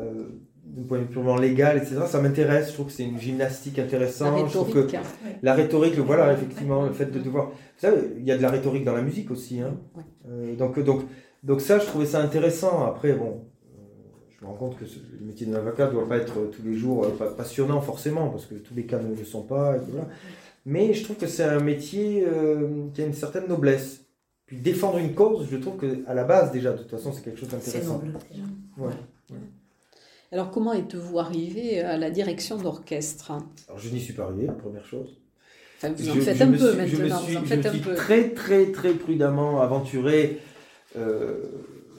euh, d'un point de vue purement légal, etc., ça m'intéresse. Je trouve que c'est une gymnastique intéressante. Je trouve que rhétorique. la rhétorique, le voilà, effectivement, le fait de devoir. Vous savez, il y a de la rhétorique dans la musique aussi. Hein. Ouais. Euh, donc, donc, donc, ça, je trouvais ça intéressant. Après, bon, euh, je me rends compte que ce- le métier d'avocat ne doit pas être tous les jours pa- passionnant, forcément, parce que tous les cas ne le sont pas. et voilà. Mais je trouve que c'est un métier euh, qui a une certaine noblesse. Puis défendre une cause, je trouve que à la base, déjà, de toute façon, c'est quelque chose C'est d'intéressant. noble. déjà. Ouais. Alors, comment êtes-vous arrivé à la direction d'orchestre? Alors, je n'y suis pas arrivé, première chose. Enfin, vous en Je- faites je un me peu suis- je me maintenant, suis- vous en je faites me un suis peu. très très très prudemment aventuré euh,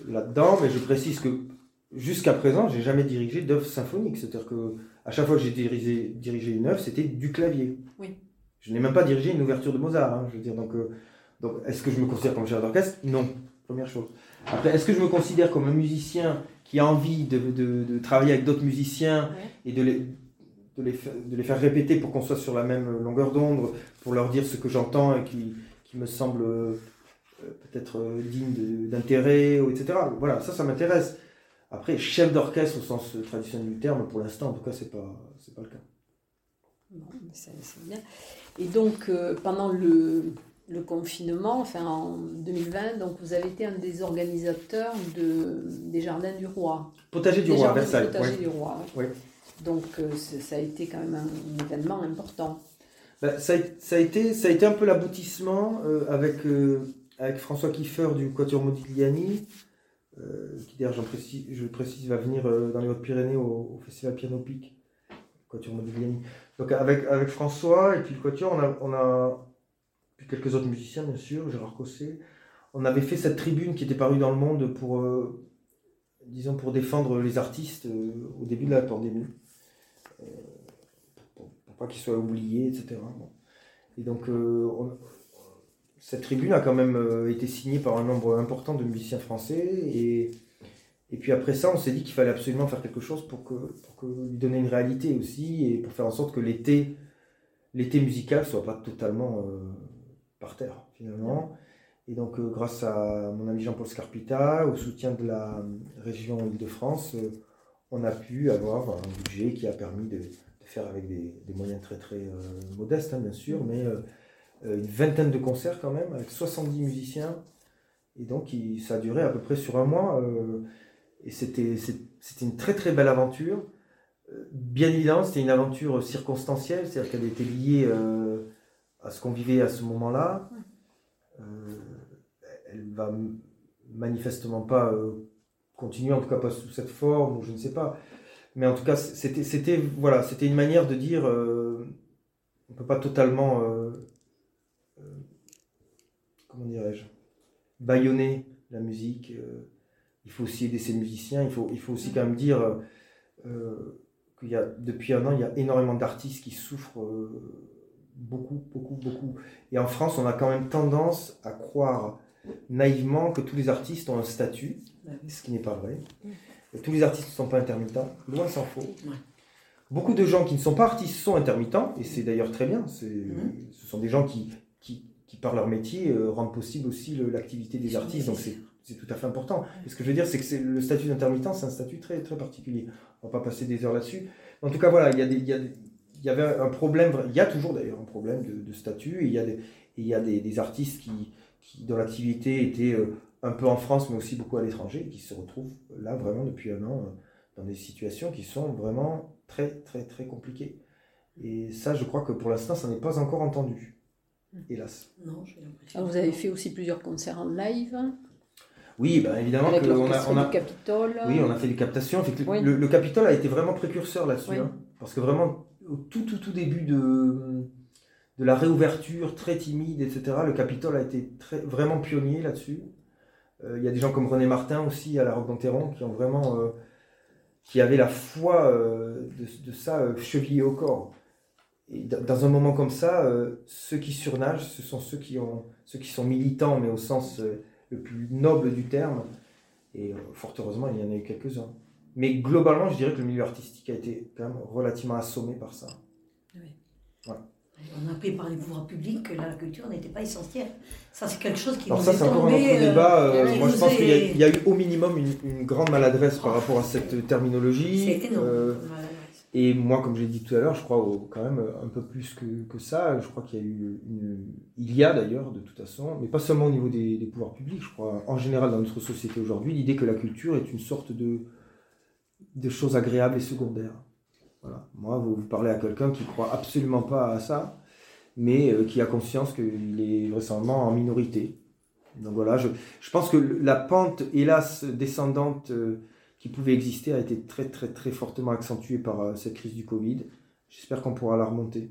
là-dedans, mais je précise que jusqu'à présent, j'ai jamais dirigé d'œuvre symphonique. C'est-à-dire que à chaque fois que j'ai dirigé, dirigé une œuvre, c'était du clavier. Oui. Je n'ai même pas dirigé une ouverture de Mozart. hein, je veux dire, donc, euh, donc est-ce que je me considère comme chef d'orchestre? Non, première chose. Après, est-ce que je me considère comme un musicien qui a envie de, de- de travailler avec d'autres musiciens et de les, de, les faire, de les faire répéter pour qu'on soit sur la même longueur d'onde, pour leur dire ce que j'entends et qui, qui me semble euh, peut-être euh, digne d'intérêt, etc. Voilà, ça, ça m'intéresse. Après, chef d'orchestre au sens traditionnel du terme, pour l'instant, en tout cas, c'est pas, pas le cas. Bon, c'est bien. Et donc, euh, pendant le, le confinement, enfin en 2020, donc vous avez été un des organisateurs de, des Jardins du Roi. Potager du Des roi Versailles. Potager ouais. du Roi. ouais. Donc, euh, ça a été quand même un, un événement important. Ben, ça, a, ça, a été, ça a été un peu l'aboutissement euh, avec, avec François Kiefer du Quatuor Modigliani, qui d'ailleurs, je le précise, va venir dans les Hautes-Pyrénées au, au Festival Piano Pic, Quatuor Modigliani. Donc avec, François et puis le Quatuor, on a, puis quelques autres musiciens bien sûr, Gérard Cosset, on avait fait cette tribune qui était parue dans le monde pour, euh, disons, pour défendre les artistes euh, au début de la pandémie pour, pour pas qu'ils soient oubliés, etc. Et donc, euh, on- cette tribune a quand même euh, été signée par un nombre important de musiciens français. Et, et puis après ça, on s'est dit qu'il fallait absolument faire quelque chose pour, que, pour lui donner une réalité aussi et pour faire en sorte que l'été, l'été musical soit pas totalement euh, par terre, finalement. Et donc, euh, grâce à mon ami Jean-Paul Scarpita, au soutien de la région Île-de-France, euh, on a pu avoir un budget qui a permis de, faire avec des, moyens très très modestes, hein, bien sûr, mais une vingtaine de concerts quand même, avec 70 musiciens. Et donc, ça a duré à peu près sur un mois. Et c'était une très très belle aventure. Euh, Bien évidemment, c'était une aventure circonstancielle, c'est-à-dire qu'elle était liée euh, à ce qu'on vivait à ce moment-là. Euh, elle va manifestement pas euh, continuer, en tout cas pas sous cette forme, ou je ne sais pas. Mais en tout cas, c'était, voilà, c'était une manière de dire, on peut pas totalement, comment dirais-je, bâillonner la musique. Il faut aussi aider ces musiciens. Il faut, il faut aussi quand même dire euh, qu'il y a, depuis un an, il y a énormément d'artistes qui souffrent euh, beaucoup, beaucoup, beaucoup. Et en France, on a quand même tendance à croire naïvement que tous les artistes ont un statut, ce qui n'est pas vrai. Et tous les artistes ne sont pas intermittents, loin s'en faut. Beaucoup de gens qui ne sont pas artistes sont intermittents, et c'est d'ailleurs très bien. Mhm. Ce sont des gens qui, qui, qui par leur métier, euh, rendent possible aussi l'activité des artistes, donc c'est, nécessaires. C'est tout à fait important. Et ce que je veux dire, c'est que c'est, le statut d'intermittent, c'est un statut très, très particulier. On va pas passer des heures là-dessus. En tout cas, voilà, il y, a des, il y, a des- il y avait un problème, il y a toujours d'ailleurs un problème de, de statut, et il y a des, et il y a des, des artistes qui, qui, dont l'activité était euh, un peu en France, mais aussi beaucoup à l'étranger, qui se retrouvent là vraiment depuis un an euh, dans des situations qui sont vraiment très, très, très compliquées. Et ça, je crois que pour l'instant, ça n'est pas encore entendu, hélas. Non, j'ai l'impression. Alors, vous avez fait aussi plusieurs concerts en live Oui, ben évidemment avec que on a, on a, du Capitole. Oui, on a fait des captations. Oui. le, le Capitole a été vraiment précurseur là-dessus. Oui. hein. parce que vraiment, au tout, tout, tout début de, de la réouverture, très timide, etc., le Capitole a été très, vraiment pionnier là-dessus. Euh, Il y a des gens comme René Martin aussi à la Roque d'Enterron qui ont vraiment. euh, qui avaient la foi euh, de, de ça euh, chevillé au corps. Et dans- un moment comme ça, ceux qui surnagent, ce sont ceux qui, ont, ceux qui sont militants, mais au sens le plus noble du terme. Et euh, fort heureusement, il y en a eu quelques-uns. Mais globalement, je dirais que le milieu artistique a été quand même relativement assommé par ça. On a appris par les pouvoirs publics que la culture n'était pas essentielle. Ça, c'est quelque chose qui Alors nous ça, est c'est encore un autre euh, débat. euh, qui moi, je pense qu'il y, a- il y a eu au minimum une, une grande maladresse par rapport à cette terminologie. C'est énorme. Euh, Voilà. Et moi, comme j'ai dit tout à l'heure, je crois quand même un peu plus que, que ça. Je crois qu'il y a eu une... Il y a d'ailleurs, de toute façon, mais pas seulement au niveau des, des pouvoirs publics, je crois, en général dans notre société aujourd'hui, l'idée que la culture est une sorte de, de chose agréable et secondaire. Voilà. Moi, vous, parlez à quelqu'un qui croit absolument pas à ça, mais euh, qui a conscience qu'il est vraisemblablement en minorité. Donc voilà, je, je pense que la pente, hélas, descendante euh, qui pouvait exister a été très très très fortement accentuée par euh, cette crise du Covid. J'espère qu'on pourra la remonter.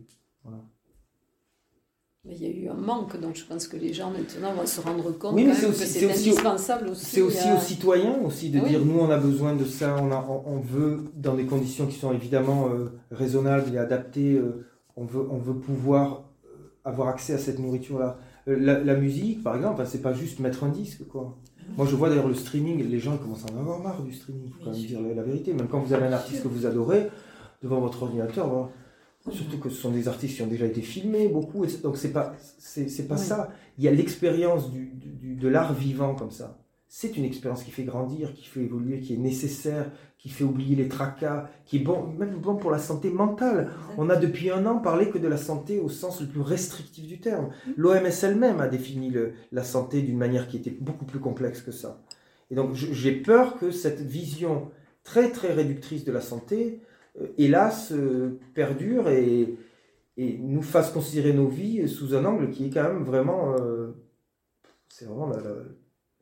Il y a eu un manque, donc je pense que les gens maintenant vont se rendre compte Oui, quand mais même c'est que c'est indispensable aussi. C'est aussi euh, aux citoyens aussi de Ah oui. dire nous on a besoin de ça, on, a, on, veut dans des conditions qui sont évidemment euh, raisonnables et adaptées, euh, on, veut, on veut pouvoir avoir accès à cette nourriture-là. Euh, la, la musique par exemple, hein, c'est pas juste mettre un disque quoi. Moi je vois d'ailleurs le streaming, les gens commencent à en avoir marre du streaming, faut quand même dire la, la vérité. Même quand vous avez un artiste que vous adorez, devant votre ordinateur, voilà. Surtout que ce sont des artistes qui ont déjà été filmés, beaucoup, et donc c'est pas, c'est, pas Oui. ça. Il y a l'expérience du- du- de l'art vivant comme ça. C'est une expérience qui fait grandir, qui fait évoluer, qui est nécessaire, qui fait oublier les tracas, qui est bon, même bon pour la santé mentale. On a depuis un an parlé que de la santé au sens le plus restrictif du terme. L'OMS elle-même a défini le- la santé d'une manière qui était beaucoup plus complexe que ça. Et donc j'ai peur que cette vision très très réductrice de la santé, euh, hélas, euh, perdure et, et nous fasse considérer nos vies sous un angle qui est quand même vraiment... euh, c'est vraiment la- la-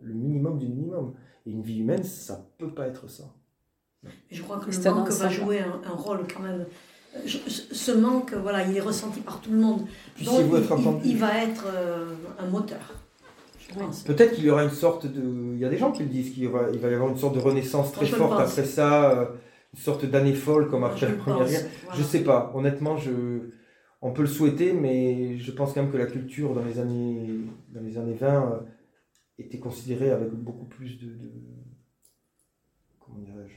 le minimum du minimum. Et une vie humaine, ça peut pas être ça. Je crois que le manque va jouer un, un rôle quand même. Je- ce manque, voilà, il est ressenti par tout le monde. Donc, il- il, entendu il va être euh, un moteur. Peut-être qu'il y aura une sorte de. Il y a des gens qui le disent qu'il va, il va y avoir une sorte de renaissance très forte après ça, euh, une sorte d'année folle comme après je la première guerre. voilà. Je sais pas. Honnêtement, je, on peut le souhaiter, mais je pense quand même que la culture dans les années, dans les années 20 euh, était considérée avec beaucoup plus de, comment dirais-je,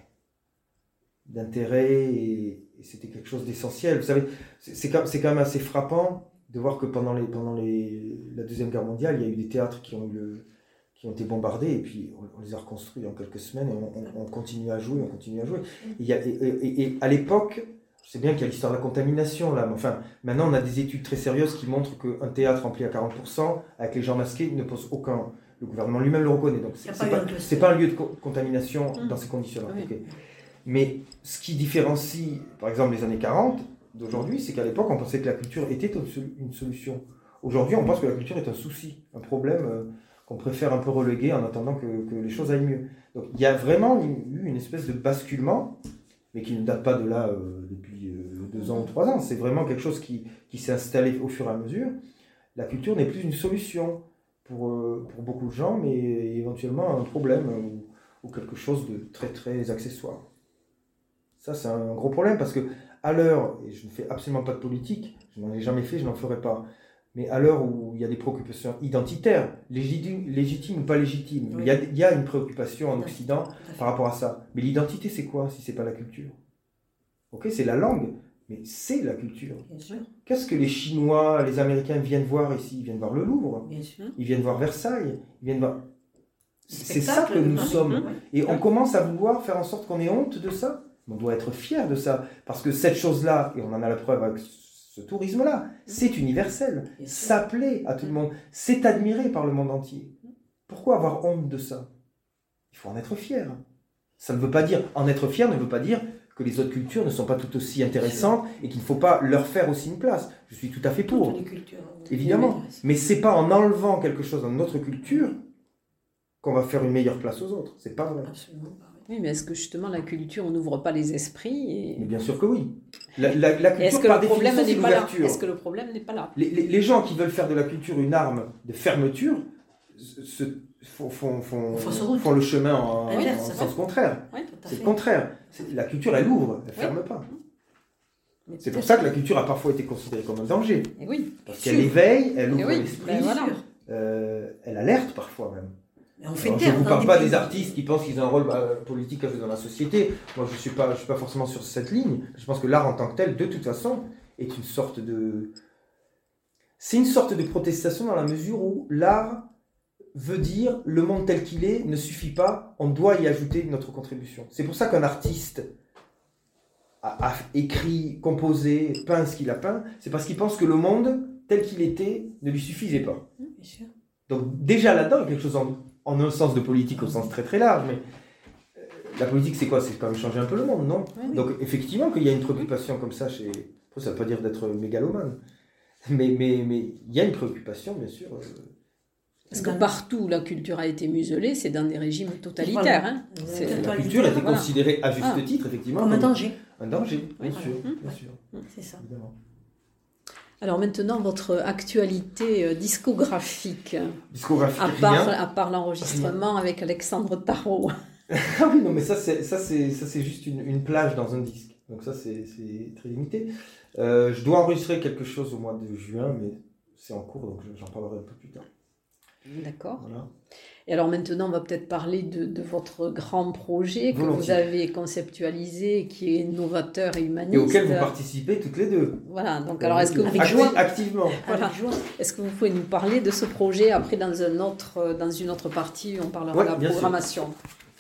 d'intérêt et, c'était quelque chose d'essentiel. Vous savez, c'est quand, quand même assez frappant de voir que pendant, les, pendant les, la Deuxième Guerre mondiale, il y a eu des théâtres qui ont, eu qui ont été bombardés et puis on, les a reconstruits en quelques semaines et on, on- on continue à jouer, on continue à jouer. Et, y a- et à l'époque, je sais bien qu'il y a l'histoire de la contamination là, mais enfin, maintenant on a des études très sérieuses qui montrent qu'un théâtre rempli à 40% avec les gens masqués ne pose aucun. Le gouvernement lui-même le reconnaît, donc c'est pas pas, un lieu de co- contamination Mm. dans ces conditions-là. Oui. Mais ce qui différencie, par exemple, les années 40 d'aujourd'hui, c'est qu'à l'époque, on pensait que la culture était une sol- une solution. Aujourd'hui, on pense que la culture est un souci, un problème euh, qu'on préfère un peu reléguer en attendant que, que les choses aillent mieux. Donc il y a vraiment eu une espèce de basculement, mais qui ne date pas de là euh, depuis euh, deux ans ou trois ans. C'est vraiment quelque chose qui, qui s'est installé au fur et à mesure. La culture n'est plus une solution pour, euh, pour beaucoup de gens, mais éventuellement un problème ou, ou quelque chose de très très accessoire. Ça, c'est un gros problème parce que à l'heure, et je ne fais absolument pas de politique, je n'en ai jamais fait, je n'en ferai pas, mais à l'heure où il y a des préoccupations identitaires, légitimes, légitimes ou pas légitimes, Oui. il, y a, il y a une préoccupation en. Occident par rapport à ça. Mais l'identité, c'est quoi si c'est pas la culture? Ok, c'est la langue, mais c'est la culture. Qu'est-ce que les Chinois, les Américains viennent voir ici? Ils viennent voir le Louvre, bien sûr. ils viennent voir Versailles, ils viennent voir. C'est ça que nous sommes. Et on commence à vouloir faire en sorte qu'on ait honte de ça. On doit être fier de ça. Parce que cette chose-là, et on en a la preuve avec ce tourisme-là, c'est universel. Ça plaît à tout le monde. C'est admiré par le monde entier. Pourquoi avoir honte de ça? Il faut en être fier. Ça ne veut pas dire, en être fier ne veut pas dire que les autres cultures ne sont pas tout aussi intéressantes et qu'il ne faut pas leur faire aussi une place. Je suis tout à fait pour. Toutes les cultures. Évidemment. Mais c'est pas en enlevant quelque chose dans notre culture qu'on va faire une meilleure place aux autres. C'est pas vrai. Absolument pas. oui. Mais est-ce que justement la culture n'ouvre pas les esprits et... Mais bien sûr que oui. La, la- la et Est-ce culture, que par le problème définition, c'est n'est pas là? l'ouverture. Est-ce que le problème n'est pas là? Les, les- les gens qui veulent faire de la culture une arme de fermeture se, font, font- font- Fausse route. font le chemin en, Ah oui, en c'est sens vrai. contraire. Oui, C'est le contraire. La culture, elle ouvre, elle Oui. ferme pas. mais C'est pour ça que la culture a parfois été considérée comme un danger. Eh oui, Parce qu'elle éveille, elle Eh ouvre l'esprit, ben voilà. Euh, elle alerte parfois même. Mais on fait Alors, je ne vous parle pas des artistes qui pensent qu'ils ont un rôle euh, politique à jouer dans la société. Moi, je ne suis, pas, je suis pas forcément sur cette ligne. Je pense que l'art en tant que tel, de toute façon, est une sorte de, c'est une sorte de protestation dans la mesure où l'art veut dire le monde tel qu'il est ne suffit pas, on doit y ajouter notre contribution. C'est pour ça qu'un artiste a, a écrit, composé, peint ce qu'il a peint, c'est parce qu'il pense que le monde tel qu'il était ne lui suffisait pas. Donc déjà là-dedans, il y a quelque chose en, en un sens de politique au sens très très large, mais euh, la politique c'est quoi? C'est quand même changer un peu le monde, non? Oui. Donc effectivement qu'il y a une préoccupation comme ça chez... Ça ne veut pas dire d'être mégalomane, mais mais mais il y a une préoccupation bien sûr. euh, Parce que partout où la culture a été muselée, c'est dans des régimes totalitaires. Voilà. hein. C'est- La culture était voilà. considérée à juste Ah. titre effectivement Comme un danger, un danger, bien Oui. sûr, bien sûr, c'est ça. évidemment. Alors maintenant, votre actualité euh, discographique, Discographie, à part, rien. à part l'enregistrement avec Alexandre Tarot. Ah oui, non, mais ça, c'est, ça, c'est, ça, c'est juste une, une plage dans un disque. Donc ça, c'est, c'est très limité. Euh, je dois enregistrer quelque chose au mois de juin, mais c'est en cours, donc j'en parlerai un peu plus tard. D'accord. Voilà. Et alors maintenant, on va peut-être parler de, de votre grand projet que vous avez conceptualisé, qui est novateur et humaniste. Et auquel vous participez toutes les deux. Voilà, donc alors est-ce que, vous, Acti- joie. Activement. Voilà. Joie. est-ce que vous pouvez nous parler de ce projet Après, dans, un autre, dans une autre partie, on parlera Ouais, de la sûr. programmation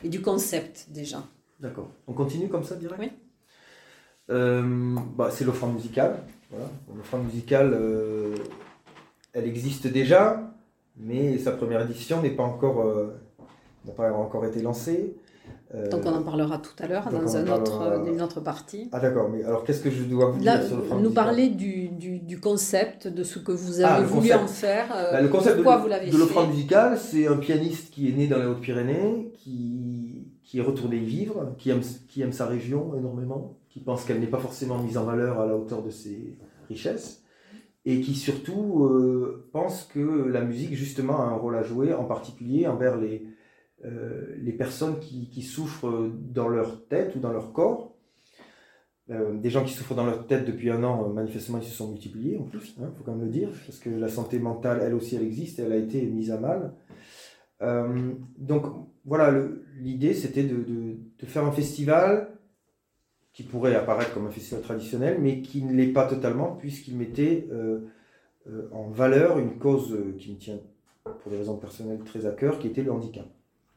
et du concept déjà? D'accord. On continue comme ça direct? Oui. Euh, bah, c'est l'offrande musicale. Voilà. L'offrande musicale, euh, elle existe déjà, mais sa première édition n'est pas encore, euh, n'a pas encore été lancée. Euh, Donc on en parlera tout à l'heure dans un autre, parlera- une autre partie. Ah d'accord, mais alors qu'est-ce que je dois vous Là, dire sur l'offrande nous parler du, du, du concept, de ce que vous Ah, avez le voulu en faire, euh, Bah, le concept pourquoi de, vous l'avez de l'offrande musicale, c'est un pianiste qui est né dans les Hautes-Pyrénées, qui, qui est retourné y vivre, qui aime, qui aime sa région énormément, qui pense qu'elle n'est pas forcément mise en valeur à la hauteur de ses richesses, et qui surtout euh, pense que la musique justement a un rôle à jouer, en particulier envers les, euh, les personnes qui, qui souffrent dans leur tête ou dans leur corps. Euh, des gens qui souffrent dans leur tête depuis un an, manifestement, ils se sont multipliés en plus, il faut quand même le dire, parce que la santé mentale, elle aussi, elle existe et elle a été mise à mal. Euh, donc voilà, l'idée c'était de- de faire un festival qui pourrait apparaître comme un festival traditionnel, mais qui ne l'est pas totalement, puisqu'il mettait euh, euh, en valeur une cause euh, qui me tient, pour des raisons personnelles, très à cœur, qui était le handicap.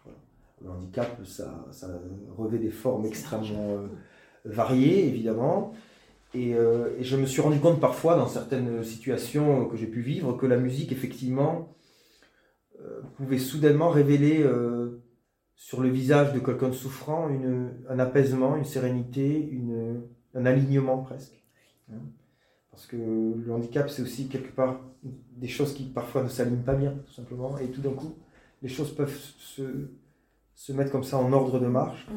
Voilà. Le handicap, ça, ça revêt des formes extrêmement euh, variées, évidemment. Et, et je me suis rendu compte parfois, dans certaines situations que j'ai pu vivre, que la musique, effectivement, pouvait soudainement révéler sur le visage de quelqu'un de souffrant une, un apaisement, une sérénité, une, un alignement presque. Hein. Parce que le handicap, c'est aussi quelque part des choses qui parfois ne s'alignent pas bien, tout simplement. Et tout d'un coup, les choses peuvent se, se mettre comme ça en ordre de marche. Mm.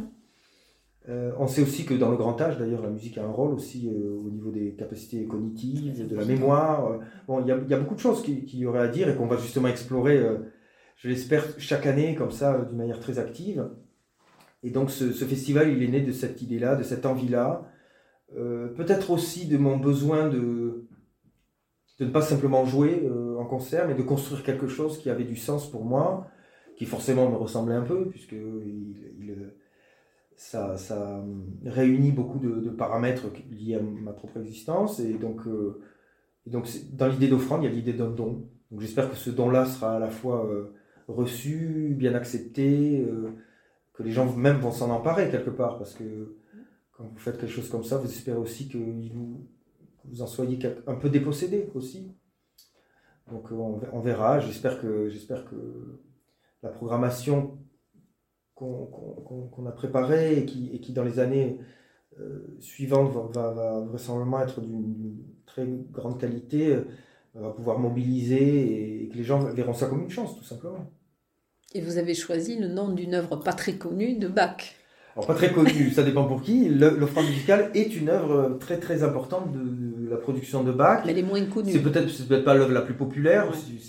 Euh, on sait aussi que dans le grand âge, d'ailleurs, la musique a un rôle aussi euh, au niveau des capacités cognitives, de la mémoire. Euh, Bon, il y a, il y a beaucoup de choses qui- qu'il y aurait à dire et qu'on va justement explorer, euh, je l'espère, chaque année, comme ça, euh, d'une manière très active. Et donc, ce, festival, il est né de cette idée-là, de cette envie-là. Euh, Peut-être aussi de mon besoin de, de ne pas simplement jouer euh, en concert, mais de construire quelque chose qui avait du sens pour moi, qui forcément me ressemblait un peu, puisque ça, réunit beaucoup de, paramètres liés à ma propre existence. Et donc, et donc dans l'idée d'offrande, il y a l'idée d'un don. Donc j'espère que ce don-là sera à la fois reçu, bien accepté, euh, que les gens même vont s'en emparer quelque part, parce que quand vous faites quelque chose comme ça, vous espérez aussi que vous, vous en soyez un peu dépossédé aussi. Donc euh, on, ver- on verra, j'espère que, que la programmation qu'on a préparée et qui, dans les années euh, suivantes va, vraisemblablement être d'une très grande qualité, va pouvoir mobiliser et que les gens verront ça comme une chance tout simplement. Et vous avez choisi le nom d'une œuvre pas très connue de Bach. Alors pas très connu, ça dépend pour qui. Le- L'offrande musicale est une œuvre très très importante de, la production de Bach. Mais elle est moins connue. C'est peut-être c'est peut-être pas l'œuvre la plus populaire, Ouais. si,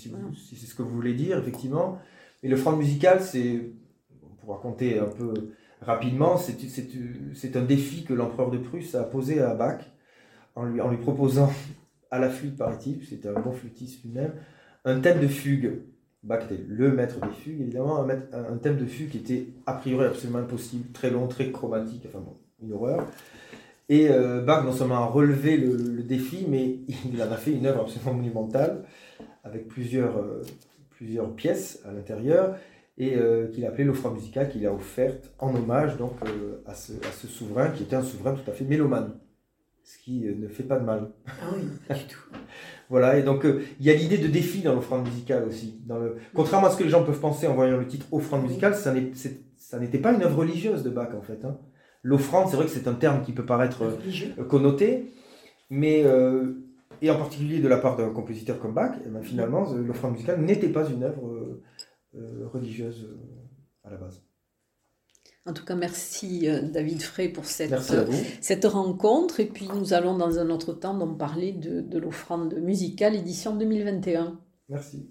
c'est ce que vous voulez dire, effectivement. Mais l'offrande musicale, c'est, pour raconter un peu rapidement, c'est c'est- c'est un défi que l'empereur de Prusse a posé à Bach en lui, en lui proposant à la flûte, paraît-il, c'était un bon flûtiste lui-même, un thème de fugue. Bach était le maître des fugues, évidemment, un, maître- un thème de fugue qui était a priori absolument impossible, très long, très chromatique, enfin bon, une horreur. Et euh, Bach non seulement a relevé le, le, défi, mais il en a fait une œuvre absolument monumentale, avec plusieurs, euh, plusieurs pièces à l'intérieur, et euh, qu'il a appelé l'offrande musicale, qu'il a offerte en hommage donc, à, ce, à ce souverain, qui était un souverain tout à fait mélomane ce qui ne fait pas de mal. Ah oui, pas du tout. voilà, et donc il y a l'idée de défi dans l'offrande musicale aussi. Dans le... Contrairement à ce que les gens peuvent penser en voyant le titre offrande musicale, ça n'était pas une œuvre religieuse de Bach en fait. Hein. L'offrande, c'est vrai que c'est un terme qui peut paraître euh, connoté, mais euh, et en particulier de la part d'un compositeur comme Bach, eh ben, finalement, euh, l'offrande musicale n'était pas une œuvre religieuse à la base. En tout cas, merci David Frey pour cette, cette rencontre. Et puis, nous allons dans un autre temps donc parler de, de l'offrande musicale édition 2021. Merci.